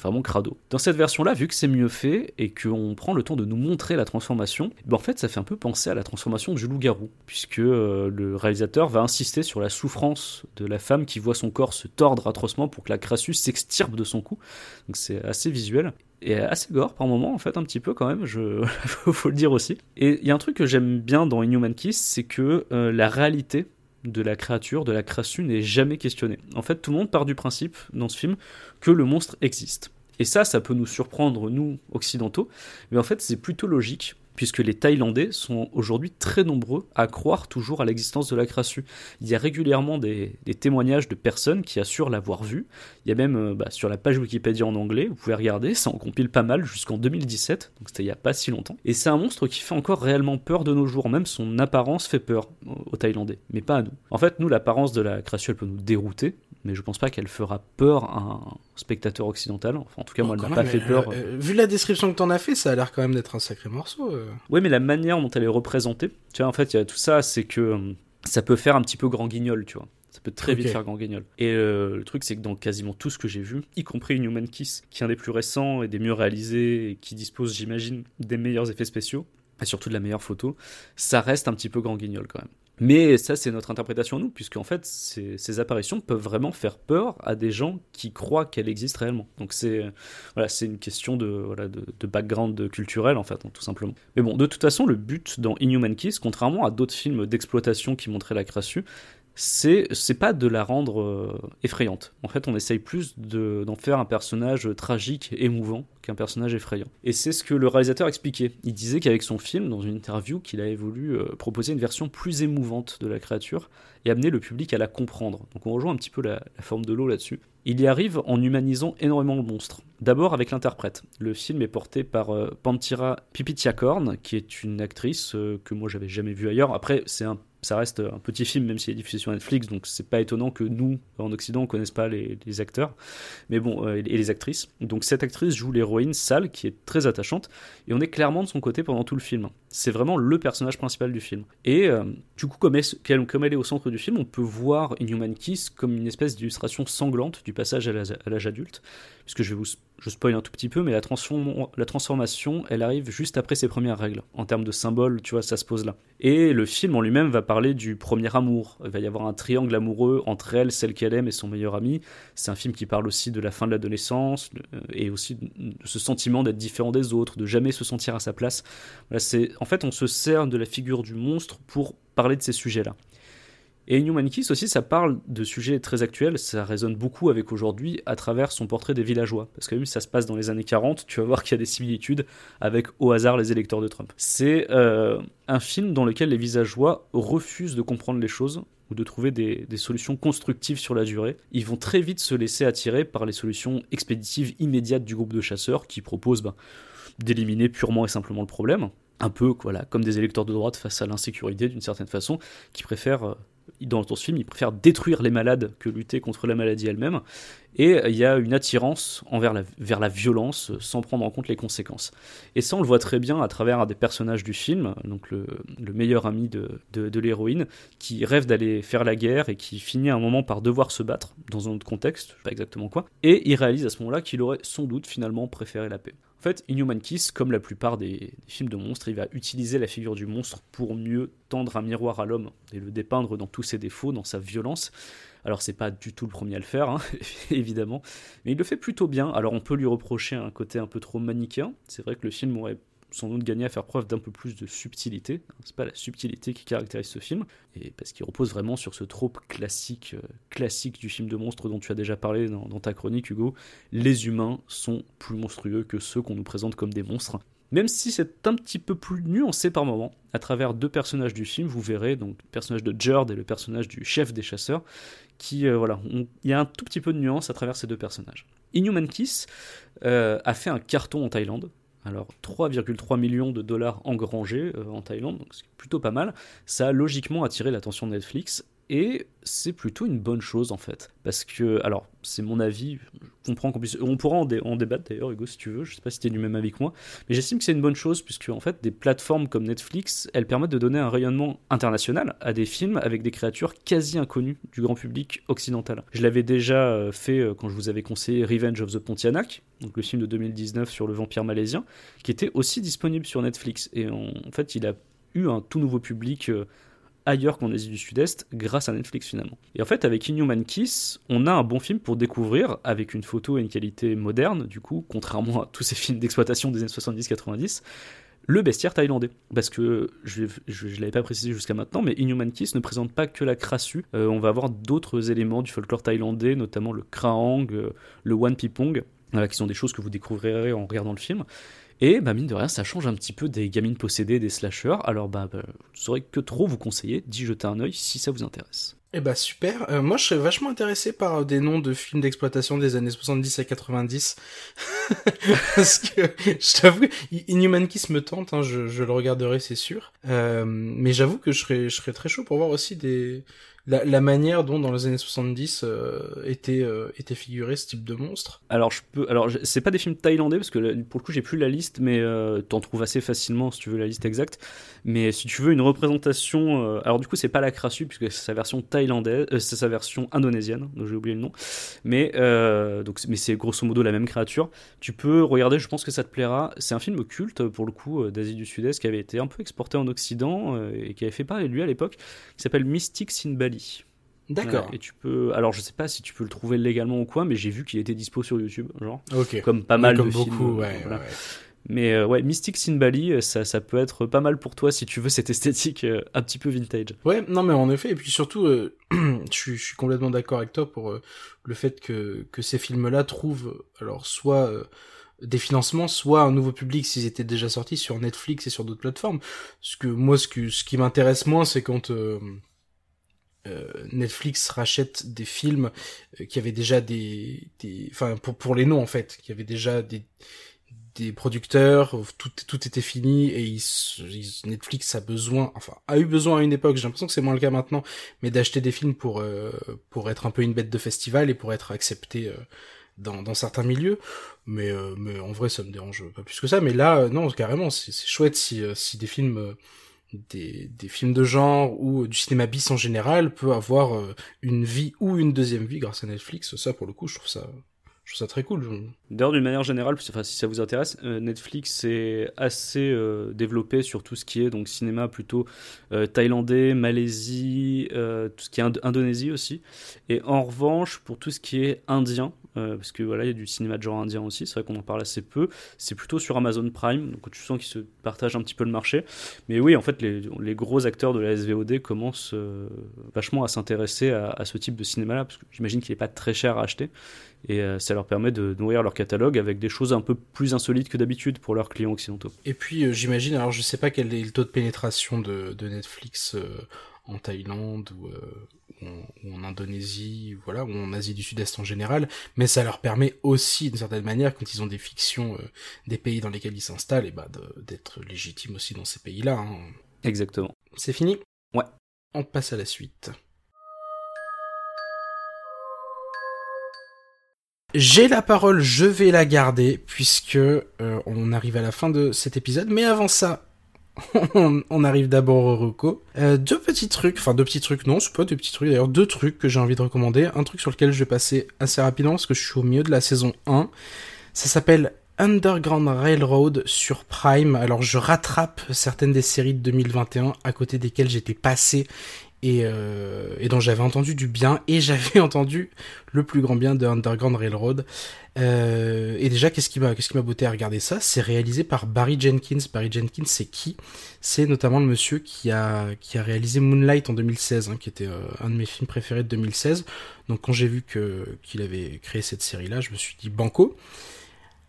vraiment crado. Dans cette version-là, vu que c'est mieux fait et qu'on prend le temps de nous montrer la transformation, ben en fait ça fait un peu penser à la transformation du loup-garou, puisque euh, le réalisateur va insister sur la souffrance de la femme qui voit son corps se tordre atrocement pour que la Crassus s'extirpe de son cou. Donc c'est assez visuel et assez gore par moment en fait un petit peu quand même je faut le dire aussi et il y a un truc que j'aime bien dans Inhuman Kiss c'est que euh, la réalité de la créature, de la création n'est jamais questionnée. En fait, tout le monde part du principe dans ce film que le monstre existe. Et ça, ça peut nous surprendre, nous, occidentaux, mais en fait, c'est plutôt logique puisque les Thaïlandais sont aujourd'hui très nombreux à croire toujours à l'existence de la Crassu. Il y a régulièrement des, des, témoignages de personnes qui assurent l'avoir vu. Il y a même euh, bah, sur la page Wikipédia en anglais, vous pouvez regarder, ça en compile pas mal jusqu'en 2017, donc c'était il y a pas si longtemps. Et c'est un monstre qui fait encore réellement peur de nos jours, même son apparence fait peur aux Thaïlandais, mais pas à nous. En fait, nous, l'apparence de la Crassu, elle peut nous dérouter, mais je pense pas qu'elle fera peur à un spectateur occidental. Enfin, en tout cas, moi, Oh, elle m'a pas fait peur. euh, euh, vu la description que t'en as fait, ça a l'air quand même d'être un sacré morceau. euh. Oui, mais la manière dont elle est représentée, tu vois, en fait, il y a tout ça, c'est que euh, ça peut faire un petit peu grand guignol, tu vois. Ça peut très vite faire grand guignol. Et euh, le truc, c'est que dans quasiment tout ce que j'ai vu, y compris Human Kiss, qui est un des plus récents et des mieux réalisés, et qui dispose, j'imagine, des meilleurs effets spéciaux, et surtout de la meilleure photo, ça reste un petit peu grand guignol quand même. Mais ça, c'est notre interprétation, nous, puisque en fait, ces, apparitions peuvent vraiment faire peur à des gens qui croient qu'elles existent réellement. Donc c'est voilà, une question de, voilà, de, background culturel, en fait, hein, tout simplement. Mais bon, de toute façon, le but dans Inhuman Kiss, contrairement à d'autres films d'exploitation qui montraient la crassu, c'est pas de la rendre euh, effrayante. En fait, on essaye plus de- d'en faire un personnage tragique, émouvant, qu'un personnage effrayant. Et c'est ce que le réalisateur expliquait. Il disait qu'avec son film, dans une interview, qu'il avait voulu euh, proposer une version plus émouvante de la créature et amener le public à la comprendre. Donc on rejoint un petit peu la, la forme de l'eau là-dessus. Il y arrive en humanisant énormément le monstre. D'abord avec l'interprète. Le film est porté par euh, Pantira Pipitiakorn, qui est une actrice euh, que moi j'avais jamais vue ailleurs. Après, c'est un ça reste un petit film, même s'il est diffusé sur Netflix, donc c'est pas étonnant que nous, en Occident, on connaisse pas les, acteurs, mais bon, euh, et les actrices. Donc cette actrice joue l'héroïne Sal, qui est très attachante, et on est clairement de son côté pendant tout le film. C'est vraiment le personnage principal du film. Et euh, du coup, comme elle, comme elle est au centre du film, on peut voir Inhuman Kiss comme une espèce d'illustration sanglante du passage à l'âge adulte, puisque je vous je spoil un tout petit peu, mais la, la transformation, elle arrive juste après ses premières règles. En termes de symbole, tu vois, ça se pose là. Et le film en lui-même va parler du premier amour. Il va y avoir un triangle amoureux entre elle, celle qu'elle aime et son meilleur ami. C'est un film qui parle aussi de la fin de l'adolescence euh, et aussi de ce sentiment d'être différent des autres, de jamais se sentir à sa place. En fait, on se sert de la figure du monstre pour parler de ces sujets-là. Et Inhuman Kiss aussi, ça parle de sujets très actuels, ça résonne beaucoup avec aujourd'hui à travers son portrait des villageois. Parce que même si ça se passe dans les années 40, tu vas voir qu'il y a des similitudes avec au hasard les électeurs de Trump. C'est euh, un film dans lequel les villageois refusent de comprendre les choses ou de trouver des, solutions constructives sur la durée. Ils vont très vite se laisser attirer par les solutions expéditives immédiates du groupe de chasseurs qui proposent bah, d'éliminer purement et simplement le problème. un peu voilà, comme des électeurs de droite face à l'insécurité d'une certaine façon, qui préfèrent, euh, dans, dans ce film, ils préfèrent détruire les malades que lutter contre la maladie elle-même. Et euh, il y a une attirance envers la, vers la violence euh, sans prendre en compte les conséquences. Et ça, on le voit très bien à travers un des personnages du film, donc le, le meilleur ami de l'héroïne, qui rêve d'aller faire la guerre et qui finit à un moment par devoir se battre dans un autre contexte, je sais pas exactement quoi, et il réalise à ce moment-là qu'il aurait sans doute finalement préféré la paix. En fait, Inhuman Kiss, comme la plupart des, films de monstres, il va utiliser la figure du monstre pour mieux tendre un miroir à l'homme et le dépeindre dans tous ses défauts, dans sa violence. Alors c'est pas du tout le premier à le faire, hein, évidemment, mais il le fait plutôt bien. Alors on peut lui reprocher un côté un peu trop manichéen. C'est vrai que le film aurait sans doute gagné à faire preuve d'un peu plus de subtilité. C'est pas la subtilité qui caractérise ce film, et parce qu'il repose vraiment sur ce trope classique, euh, classique du film de monstre dont tu as déjà parlé dans, dans ta chronique, Hugo. Les humains sont plus monstrueux que ceux qu'on nous présente comme des monstres. Même si c'est un petit peu plus nuancé par moment, à travers deux personnages du film, vous verrez donc le personnage de Jerd et le personnage du chef des chasseurs, qui euh, voilà, il y a un tout petit peu de nuance à travers ces deux personnages. Inhuman Kiss euh, a fait un carton en Thaïlande, alors 3,3 millions de dollars engrangés euh, en Thaïlande, donc c'est plutôt pas mal. Ça a logiquement attiré l'attention de Netflix et c'est plutôt une bonne chose en fait. Parce que, alors, c'est mon avis, je comprends qu'on puisse. On pourra en, dé en débattre d'ailleurs, Hugo, si tu veux, je sais pas si tu es du même avis que moi, mais j'estime que c'est une bonne chose, puisque en fait, des plateformes comme Netflix, elles permettent de donner un rayonnement international à des films avec des créatures quasi inconnues du grand public occidental. Je l'avais déjà euh, fait euh, quand je vous avais conseillé Revenge of the Pontianak, donc le film de 2019 sur le vampire malaisien, qui était aussi disponible sur Netflix. Et en, en fait, il a eu un tout nouveau public. Euh, ailleurs qu'en Asie du Sud-Est grâce à Netflix finalement. Et en fait avec Inhuman Kiss, on a un bon film pour découvrir avec une photo et une qualité moderne du coup, contrairement à tous ces films d'exploitation des années 70-90 le bestiaire thaïlandais. Parce que, je ne l'avais pas précisé jusqu'à maintenant, mais Inhuman Kiss ne présente pas que la crassue. Euh, on va avoir d'autres éléments du folklore thaïlandais, notamment le kraang, euh, le wan pipong, qui sont des choses que vous découvrirez en regardant le film. Et bah mine de rien, ça change un petit peu des gamines possédées, des slashers. Alors bah, bah je saurais que trop vous conseiller d'y jeter un œil si ça vous intéresse. Eh bah super. Euh, moi, je serais vachement intéressé par euh, des noms de films d'exploitation des années 70 à 90. Parce que, je t'avoue, Inhuman Kiss me tente, hein, je, le regarderai, c'est sûr. Euh, mais j'avoue que je serais, je serais très chaud pour voir aussi des, la, manière dont dans les années 70 euh, était euh, était figuré ce type de monstre. Alors je peux alors c'est pas des films thaïlandais parce que pour le coup j'ai plus la liste mais euh, t'en trouves assez facilement si tu veux la liste exacte. Mais si tu veux une représentation alors du coup c'est pas la Krassu puisque c'est sa version thaïlandaise c'est sa version indonésienne donc j'ai oublié le nom. Mais donc mais c'est grosso modo la même créature. Tu peux regarder je pense que ça te plaira. C'est un film culte pour le coup d'Asie du Sud-Est qui avait été un peu exporté en Occident et qui avait fait parler lui à l'époque qui s'appelle Mystic Sin D'accord. et tu peux. Alors, je sais pas si tu peux le trouver légalement ou quoi, mais j'ai vu qu'il était dispo sur YouTube, genre. Ok. Comme pas mal comme de beaucoup, films. ouais, voilà. ouais. Mais euh, ouais, Mystic Sin Bali, ça, ça peut être pas mal pour toi si tu veux cette esthétique euh, un petit peu vintage. Ouais, non, mais en effet, et puis surtout, euh, je, suis, je suis complètement d'accord avec toi pour euh, le fait que, que ces films-là trouvent, alors, soit euh, des financements, soit un nouveau public s'ils étaient déjà sortis sur Netflix et sur d'autres plateformes. Parce que moi, ce, que, ce qui m'intéresse moins, c'est quand euh, euh, Netflix rachète des films euh, qui avaient déjà des, des, enfin pour pour les noms en fait, qui avaient déjà des des producteurs, tout tout était fini et ils, ils- Netflix a besoin, enfin a eu besoin à une époque. J'ai l'impression que c'est moins le cas maintenant, mais d'acheter des films pour euh, pour être un peu une bête de festival et pour être accepté euh, dans dans certains milieux. Mais euh, mais en vrai ça me dérange pas plus que ça. Mais là euh, non carrément c'est chouette si euh, si des films euh, des, des films de genre ou du cinéma bis en général peut avoir euh, une vie ou une deuxième vie grâce à Netflix. Ça, pour le coup, je trouve ça, je trouve ça très cool. D'ailleurs, d'une manière générale, enfin, si ça vous intéresse, euh, Netflix est assez euh, développé sur tout ce qui est donc cinéma plutôt euh, thaïlandais, Malaisie, tout ce qui est Ind- Indonésie aussi. Et en revanche, pour tout ce qui est indien, parce que voilà, il y a du cinéma de genre indien aussi, c'est vrai qu'on en parle assez peu. C'est plutôt sur Amazon Prime, donc tu sens qu'ils se partagent un petit peu le marché. Mais oui, en fait, les, les gros acteurs de la SVOD commencent vachement à s'intéresser à, à ce type de cinéma-là, parce que j'imagine qu'il n'est pas très cher à acheter. Et ça leur permet de nourrir leur catalogue avec des choses un peu plus insolites que d'habitude pour leurs clients occidentaux. Et puis, euh, j'imagine, alors je sais pas quel est le taux de pénétration de, de Netflix euh, en Thaïlande ou, euh, ou en Indonésie, voilà, ou en Asie du Sud-Est en général, mais ça leur permet aussi, d'une certaine manière, quand ils ont des fictions des pays dans lesquels ils s'installent, et bah d'être légitimes aussi dans ces pays-là. Hein. Exactement. C'est fini? Ouais. On passe à la suite. J'ai la parole, je vais la garder, puisque euh, on arrive à la fin de cet épisode, mais avant ça, on, arrive d'abord au Rocco. Euh, deux petits trucs, enfin deux petits trucs, non, c'est pas deux petits trucs d'ailleurs, deux trucs que j'ai envie de recommander. Un truc sur lequel je vais passer assez rapidement parce que je suis au milieu de la saison 1. Ça s'appelle Underground Railroad sur Prime. Alors je rattrape certaines des séries de 2021 à côté desquelles j'étais passé euh, et, dont j'avais entendu du bien et j'avais entendu le plus grand bien de Underground Railroad. Euh, et déjà, qu'est-ce qui m'a qu'est-ce qui m'a botté à regarder ça? C'est réalisé par Barry Jenkins. Barry Jenkins, c'est qui? C'est notamment le monsieur qui a qui a réalisé Moonlight en 2016, hein, qui était euh, un de mes films préférés de 2016. Donc quand j'ai vu que qu'il avait créé cette série-là, je me suis dit banco.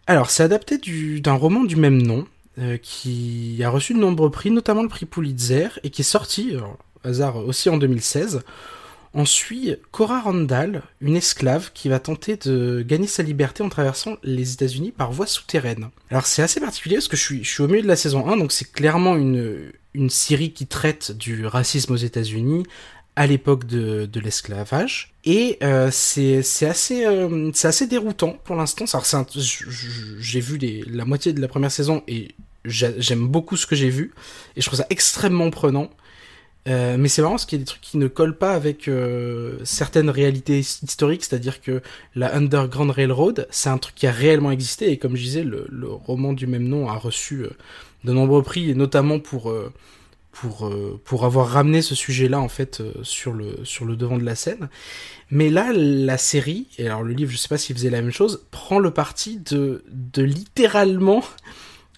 Alors, c'est adapté d'un roman du même nom. qui a reçu de nombreux prix, notamment le prix Pulitzer, et qui est sorti, hasard aussi en 2016. On suit Cora Randall, une esclave qui va tenter de gagner sa liberté en traversant les États-Unis par voie souterraine. Alors c'est assez particulier parce que je suis, je suis au milieu de la saison 1, donc c'est clairement une, une série qui traite du racisme aux États-Unis à l'époque de, l'esclavage. Et euh, c'est assez, euh, assez déroutant pour l'instant. J'ai vu la moitié de la première saison et j'aime beaucoup ce que j'ai vu. Et je trouve ça extrêmement prenant. Euh, mais c'est marrant parce qu'il y a des trucs qui ne collent pas avec euh, certaines réalités historiques, c'est-à-dire que la Underground Railroad, c'est un truc qui a réellement existé, et comme je disais, le, roman du même nom a reçu euh, de nombreux prix, notamment pour, pour, pour avoir ramené ce sujet-là, en fait, sur, le, sur le devant de la scène. Mais là, la série, et alors le livre, je sais pas s'il faisait la même chose, prend le parti de, de littéralement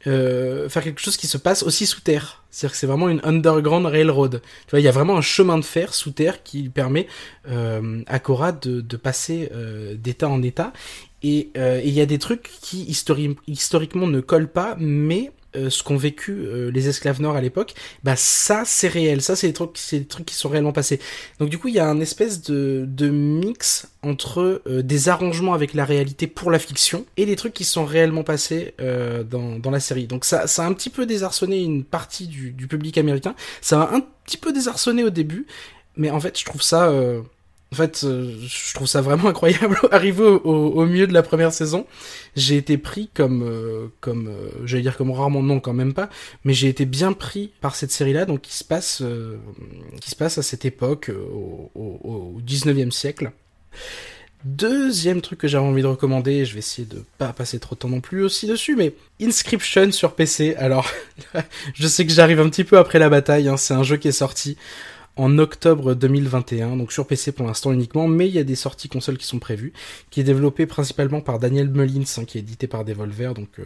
euh, faire quelque chose qui se passe aussi sous terre. C'est-à-dire que c'est vraiment une underground railroad. Tu vois, il y a vraiment un chemin de fer sous terre qui permet euh, à Cora de, de passer euh, d'état en état. Et euh, il y a des trucs qui historiquement ne collent pas, mais euh, ce qu'ont vécu euh, les esclaves noirs à l'époque, bah ça c'est réel, ça c'est des trucs, c'est des trucs qui sont réellement passés. Donc du coup il y a un espèce de, de mix entre euh, des arrangements avec la réalité pour la fiction et des trucs qui sont réellement passés dans, dans la série. Donc ça, ça a un petit peu désarçonné une partie du, du public américain, ça a un petit peu désarçonné au début, mais en fait je trouve ça en fait, euh, je trouve ça vraiment incroyable. Arrivé au, au, milieu de la première saison, j'ai été pris comme, euh, comme, euh, j'allais dire comme rarement non, quand même pas, mais j'ai été bien pris par cette série-là, donc qui se passe, qui se passe à cette époque, au, au, 19e siècle. Deuxième truc que j'avais envie de recommander, je vais essayer de pas passer trop de temps non plus aussi dessus, mais Inscription sur PC. Alors, je sais que j'arrive un petit peu après la bataille, hein, c'est un jeu qui est sorti en octobre 2021, donc sur PC pour l'instant uniquement, mais il y a des sorties consoles qui sont prévues, qui est développé principalement par Daniel Mullins, hein, qui est édité par Devolver, donc euh,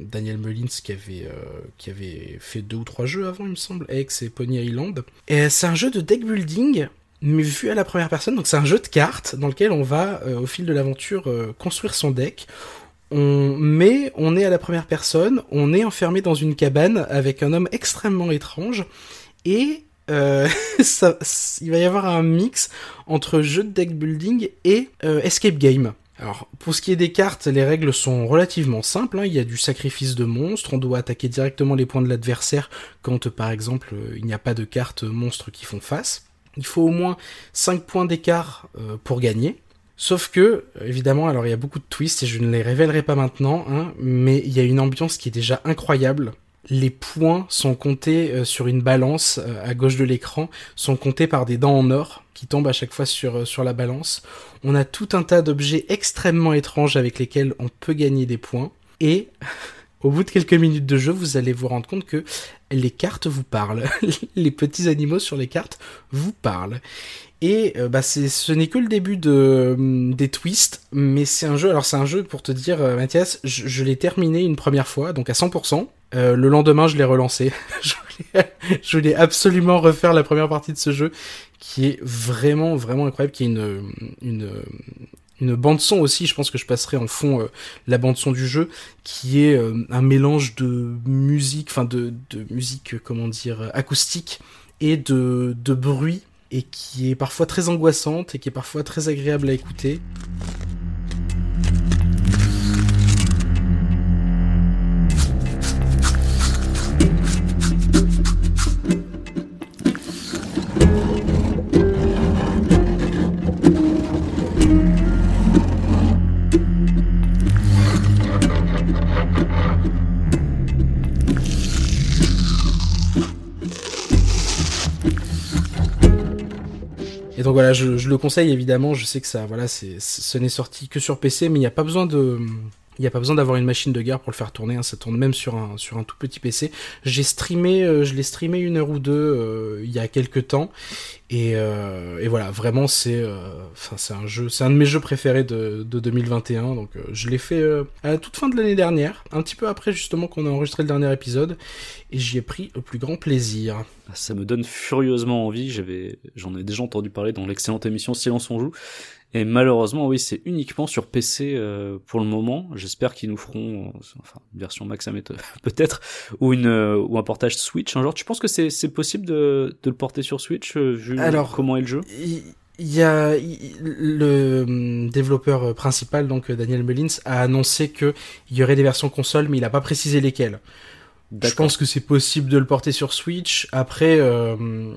Daniel Mullins qui avait, euh, qui avait fait deux ou trois jeux avant, il me semble, X et Pony Island. Et c'est un jeu de deck building, mais vu à la première personne, donc c'est un jeu de cartes dans lequel on va, euh, au fil de l'aventure, construire son deck. On, mais on est à la première personne, on est enfermé dans une cabane avec un homme extrêmement étrange, et euh, il va y avoir un mix entre jeu de deck building et euh, escape game. Alors, pour ce qui est des cartes, les règles sont relativement simples. Hein. Il y a du sacrifice de monstres, on doit attaquer directement les points de l'adversaire quand, par exemple, euh, il n'y a pas de cartes monstres qui font face. Il faut au moins 5 points d'écart pour gagner. Sauf que, évidemment, alors il y a beaucoup de twists et je ne les révélerai pas maintenant, hein, mais il y a une ambiance qui est déjà incroyable les points sont comptés euh, sur une balance euh, à gauche de l'écran, sont comptés par des dents en or qui tombent à chaque fois sur, euh, sur la balance. On a tout un tas d'objets extrêmement étranges avec lesquels on peut gagner des points. Et au bout de quelques minutes de jeu, vous allez vous rendre compte que les cartes vous parlent. les petits animaux sur les cartes vous parlent. Et bah ce n'est que le début de, des twists, mais c'est un jeu. Alors c'est un jeu pour te dire, Mathias, je, je l'ai terminé une première fois, donc à 100%. Euh, le lendemain, je l'ai relancé. je, voulais, absolument refaire la première partie de ce jeu, qui est vraiment, vraiment incroyable, qui est une, une, bande son aussi. Je pense que je passerai en fond euh, la bande son du jeu, qui est euh, un mélange de musique, enfin de, de musique, comment dire, acoustique et de, de bruit et qui est parfois très angoissante et qui est parfois très agréable à écouter. Et donc voilà, je, je le conseille évidemment. Je sais que ça, voilà, c'est, ce n'est sorti que sur PC, mais il n'y a pas besoin de, il n'y a pas besoin d'avoir une machine de guerre pour le faire tourner. Hein, ça tourne même sur un tout petit PC. J'ai streamé, euh, je l'ai streamé une heure ou deux euh, il y a quelques temps, et, euh, voilà, vraiment c'est, un jeu, c'est un de mes jeux préférés de, de 2021. Donc je l'ai fait à la toute fin de l'année dernière, un petit peu après justement qu'on a enregistré le dernier épisode, et j'y ai pris le plus grand plaisir. Ça me donne furieusement envie. J'en ai déjà entendu parler dans l'excellente émission Silence on joue. Et malheureusement, oui, c'est uniquement sur PC euh, pour le moment. J'espère qu'ils nous feront, euh, enfin, une version max à mettre peut-être, ou une euh, ou un portage Switch un jour. Tu penses que c'est c'est possible de de le porter sur Switch euh, vu Alors, comment est le jeu? Il y a le hum, développeur principal, donc euh, Daniel Mullins, a annoncé que il y aurait des versions console, mais il a pas précisé lesquelles. Je pense que c'est possible de le porter sur Switch. Après, euh,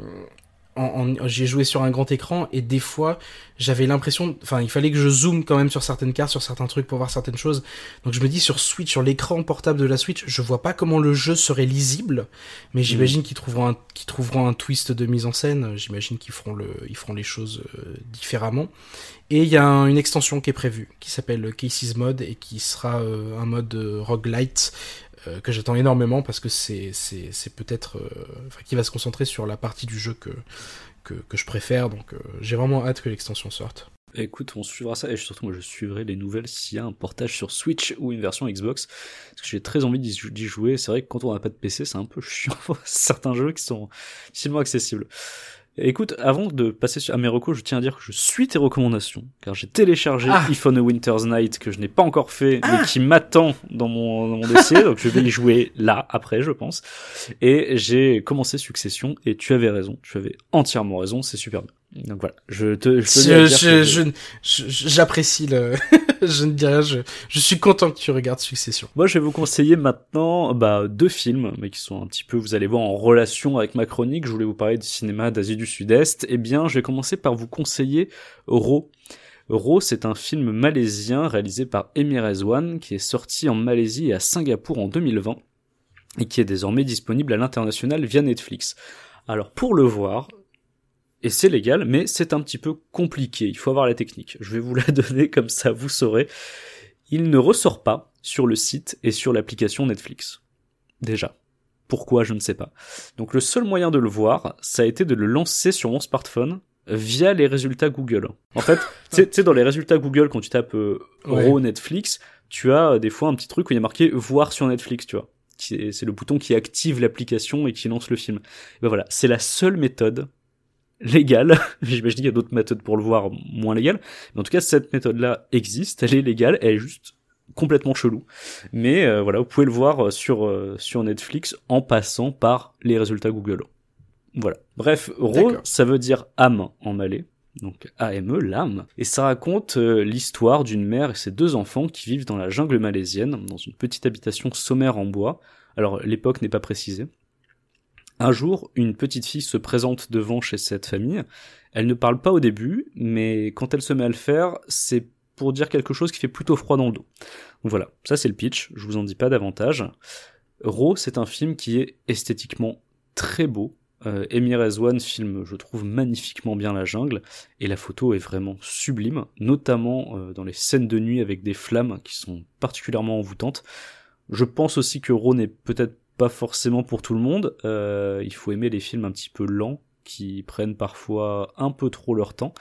j'ai joué sur un grand écran et des fois, j'avais l'impression, enfin, il fallait que je zoome quand même sur certaines cartes, sur certains trucs pour voir certaines choses. Donc je me dis sur Switch, sur l'écran portable de la Switch, je vois pas comment le jeu serait lisible, mais j'imagine qu'ils trouveront un, qu'ils trouveront un twist de mise en scène. J'imagine qu'ils feront le, ils feront les choses euh, différemment. Et il y a un- une extension qui est prévue, qui s'appelle Cases Mode et qui sera euh, un mode euh, roguelite euh, que j'attends énormément parce que c'est peut-être euh, enfin qui va se concentrer sur la partie du jeu que que, que je préfère donc euh, j'ai vraiment hâte que l'extension sorte. Écoute, on suivra ça et surtout moi je suivrai les nouvelles s'il y a un portage sur Switch ou une version Xbox parce que j'ai très envie d'y jou- d'y jouer. C'est vrai que quand on n'a pas de PC, c'est un peu chiant certains jeux qui sont difficilement accessibles. Écoute, avant de passer à mes recos, je tiens à dire que je suis tes recommandations, car j'ai téléchargé Ah. If on a Winter's Night que je n'ai pas encore fait, mais qui m'attend dans mon, dans mon dossier, donc je vais y jouer là, après, je pense. Et j'ai commencé Succession, et tu avais raison, tu avais entièrement raison, c'est super bien. Donc voilà, je te, je J'apprécie le, je ne dis rien, je, je suis content que tu regardes Succession. Moi, je vais vous conseiller maintenant bah, deux films, mais qui sont un petit peu, vous allez voir, en relation avec ma chronique. Je voulais vous parler du cinéma d'Asie du Sud-Est. Eh bien, je vais commencer par vous conseiller Raw. Raw, c'est un film malaisien réalisé par Emir Ezwan, qui est sorti en Malaisie et à Singapour en 2020, et qui est désormais disponible à l'international via Netflix. Alors, pour le voir, et c'est légal, mais c'est un petit peu compliqué, il faut avoir la technique. Je vais vous la donner comme ça, vous saurez. Il ne ressort pas sur le site et sur l'application Netflix. Déjà. Pourquoi, je ne sais pas. Donc le seul moyen de le voir, ça a été de le lancer sur mon smartphone via les résultats Google. En fait, tu sais- dans les résultats Google, quand tu tapes euh, Ouais. Raw Netflix, tu as euh, des fois un petit truc où il y a marqué voir sur Netflix, tu vois. C'est le bouton qui active l'application et qui lance le film. Et ben voilà, c'est la seule méthode légale. J'imagine qu'il y a d'autres méthodes pour le voir moins légales. Mais en tout cas, cette méthode-là existe, elle est légale, elle est juste complètement chelou. Mais euh, voilà, vous pouvez le voir euh, sur, euh, sur Netflix en passant par les résultats Google. Voilà. Bref, Ro, ça veut dire âme en malais. Donc AME, l'âme. Et ça raconte euh, l'histoire d'une mère et ses deux enfants qui vivent dans la jungle malaisienne, dans une petite habitation sommaire en bois. Alors l'époque n'est pas précisée. Un jour, une petite fille se présente devant chez cette famille. Elle ne parle pas au début, mais quand elle se met à le faire, c'est pour dire quelque chose qui fait plutôt froid dans le dos. Donc voilà, ça c'est le pitch, je vous en dis pas davantage. Raw, c'est un film qui est esthétiquement très beau. Euh, Emir filme, je trouve, magnifiquement bien la jungle, et la photo est vraiment sublime, notamment euh, dans les scènes de nuit avec des flammes qui sont particulièrement envoûtantes. Je pense aussi que Raw n'est peut-être pas forcément pour tout le monde. Euh, il faut aimer les films un petit peu lents, qui prennent parfois un peu trop leur temps.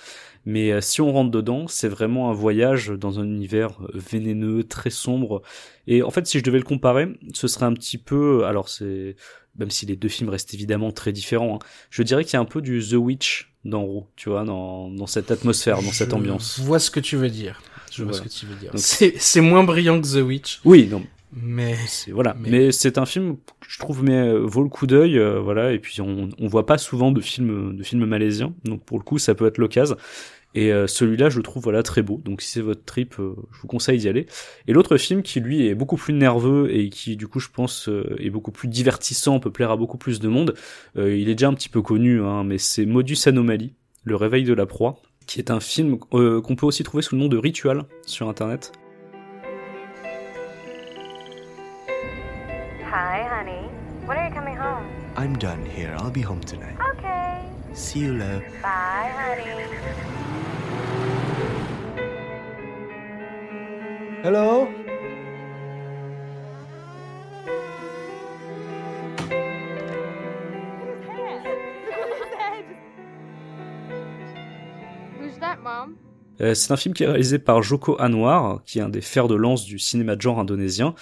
Mais euh, si on rentre dedans, c'est vraiment un voyage dans un univers euh, vénéneux, très sombre. Et en fait, si je devais le comparer, ce serait un petit peu... Alors c'est... Même si les deux films restent évidemment très différents, hein, je dirais qu'il y a un peu du The Witch dans Raw, tu vois, dans, dans cette atmosphère, dans cette ambiance. Je vois ce que tu veux dire. Je vois Voilà. ce que tu veux dire. C'est moins brillant que The Witch. Oui, non, Mais C'est voilà. Mais- Mais, c'est un film que je trouve mais euh, vaut le coup d'œil, euh, voilà. Et puis on on voit pas souvent de films de films malaisiens, donc pour le coup ça peut être l'occasion. Et euh, celui-là, je le trouve voilà très beau. Donc si c'est votre trip, euh, je vous conseille d'y aller. Et l'autre film qui lui est beaucoup plus nerveux et qui du coup je pense est beaucoup plus divertissant, peut plaire à beaucoup plus de monde. euh, il est déjà un petit peu connu, hein, mais c'est Modus Anomaly, le réveil de la proie, qui est un film euh, qu'on peut aussi trouver sous le nom de Ritual sur internet. I'm done here. I'll be home tonight. Okay. See you, love. Bye, honey. Hello? Who's that, Mom? Euh, c'est un film qui est réalisé par Joko Anwar, qui est un des fers de lance du cinéma de genre indonésien.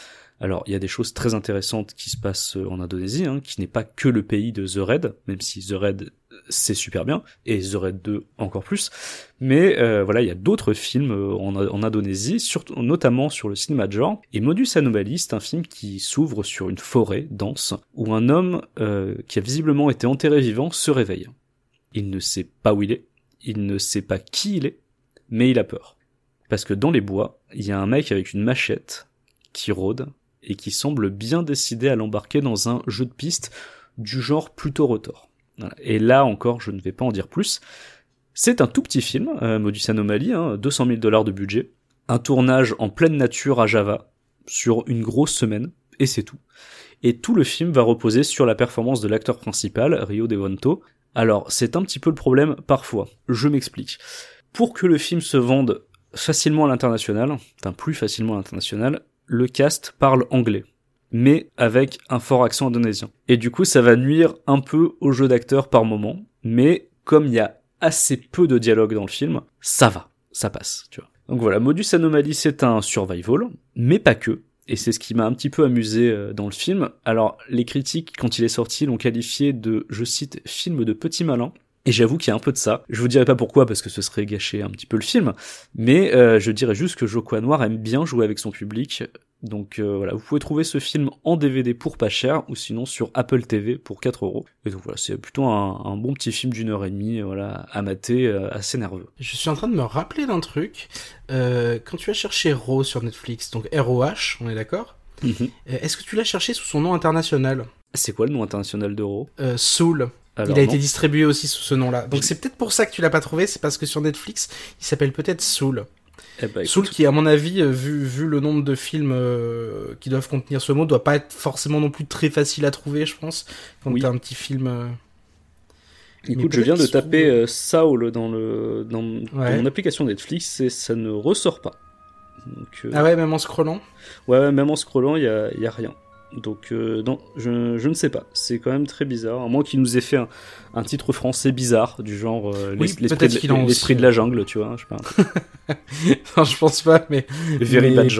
Alors, il y a des choses très intéressantes qui se passent euh, en Indonésie, hein, qui n'est pas que le pays de The Raid, même si The Raid euh, c'est super bien, et The Raid 2 encore plus. Mais euh, voilà, il y a d'autres films en, Indonésie, notamment sur le cinéma de genre. Et Modus Anomaly, c'est un film qui s'ouvre sur une forêt dense, où un homme qui a visiblement été enterré vivant se réveille. Il ne sait pas où il est, il ne sait pas qui il est, mais il a peur. Parce que dans les bois, il y a un mec avec une machette qui rôde et qui semble bien décidé à l'embarquer dans un jeu de piste du genre plutôt rotor. Et là encore, je ne vais pas en dire plus. C'est un tout petit film, euh, Modus Anomaly, hein, 200 000 dollars de budget, un tournage en pleine nature à Java sur une grosse semaine, et c'est tout. Et tout le film va reposer sur la performance de l'acteur principal, Rio Devonto. Alors, c'est un petit peu le problème parfois. Je m'explique pour que le film se vende facilement à l'international, enfin plus facilement à l'international, le cast parle anglais, mais avec un fort accent indonésien. Et du coup, ça va nuire un peu au jeu d'acteur par moment, mais comme il y a assez peu de dialogue dans le film, ça va, ça passe, tu vois. Donc voilà, Modus Anomaly, c'est un survival, mais pas que. Et c'est ce qui m'a un petit peu amusé euh, dans le film. Alors, les critiques, quand il est sorti, l'ont qualifié de, je cite, film de petit malin. Et j'avoue qu'il y a un peu de ça. Je vous dirai pas pourquoi parce que ce serait gâcher un petit peu le film, mais euh, je dirais juste que Joko Noir aime bien jouer avec son public. Donc euh, voilà, vous pouvez trouver ce film en DVD pour pas cher ou sinon sur Apple TV pour 4 euros. Et donc voilà, c'est plutôt un, un bon petit film d'une heure et demie, voilà, à mater, euh, assez nerveux. je suis en train de me rappeler d'un truc. Quand tu as cherché Raw sur Netflix, donc R-O-H, on est d'accord? Mhm. Est-ce que tu l'as cherché sous son nom international? C'est quoi le nom international d'Euro euh, Soul. Alors, il a non. été distribué aussi sous ce nom-là. Donc c'est peut-être pour ça que tu l'as pas trouvé, c'est parce que sur Netflix, il s'appelle peut-être Soul. Eh ben, Soul qui, à mon avis, euh, vu, vu le nombre de films euh, qui doivent contenir ce mot, doit pas être forcément non plus très facile à trouver, je pense, quand Oui. t'as un petit film... euh, Écoute, je viens de taper euh, Saul dans le dans, mon application Netflix et ça ne ressort pas. Donc, Ah ouais, même en scrollant? Ouais, même en scrollant, il y a, y a rien. Donc euh, non, je, je ne sais pas. C'est quand même très bizarre. À moins qu'il nous ait fait un, un titre français bizarre du genre euh, Oui, l'esprit de, de la jungle, tu vois. Je sais pas. Non, je pense pas, mais...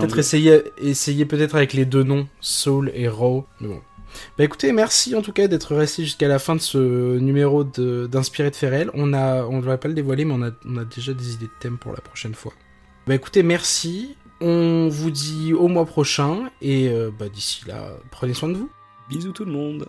Peut-être essayer, essayer peut-être avec les deux noms, Soul et Raw. Mais bon. Bah écoutez, merci en tout cas d'être resté jusqu'à la fin de ce numéro de- d'Inspiré de Ferrel. On a, on ne va pas le dévoiler, mais on a, on a déjà des idées de thèmes pour la prochaine fois. Bah écoutez, merci. On vous dit au mois prochain et euh, bah d'ici là, prenez soin de vous. Bisous tout le monde.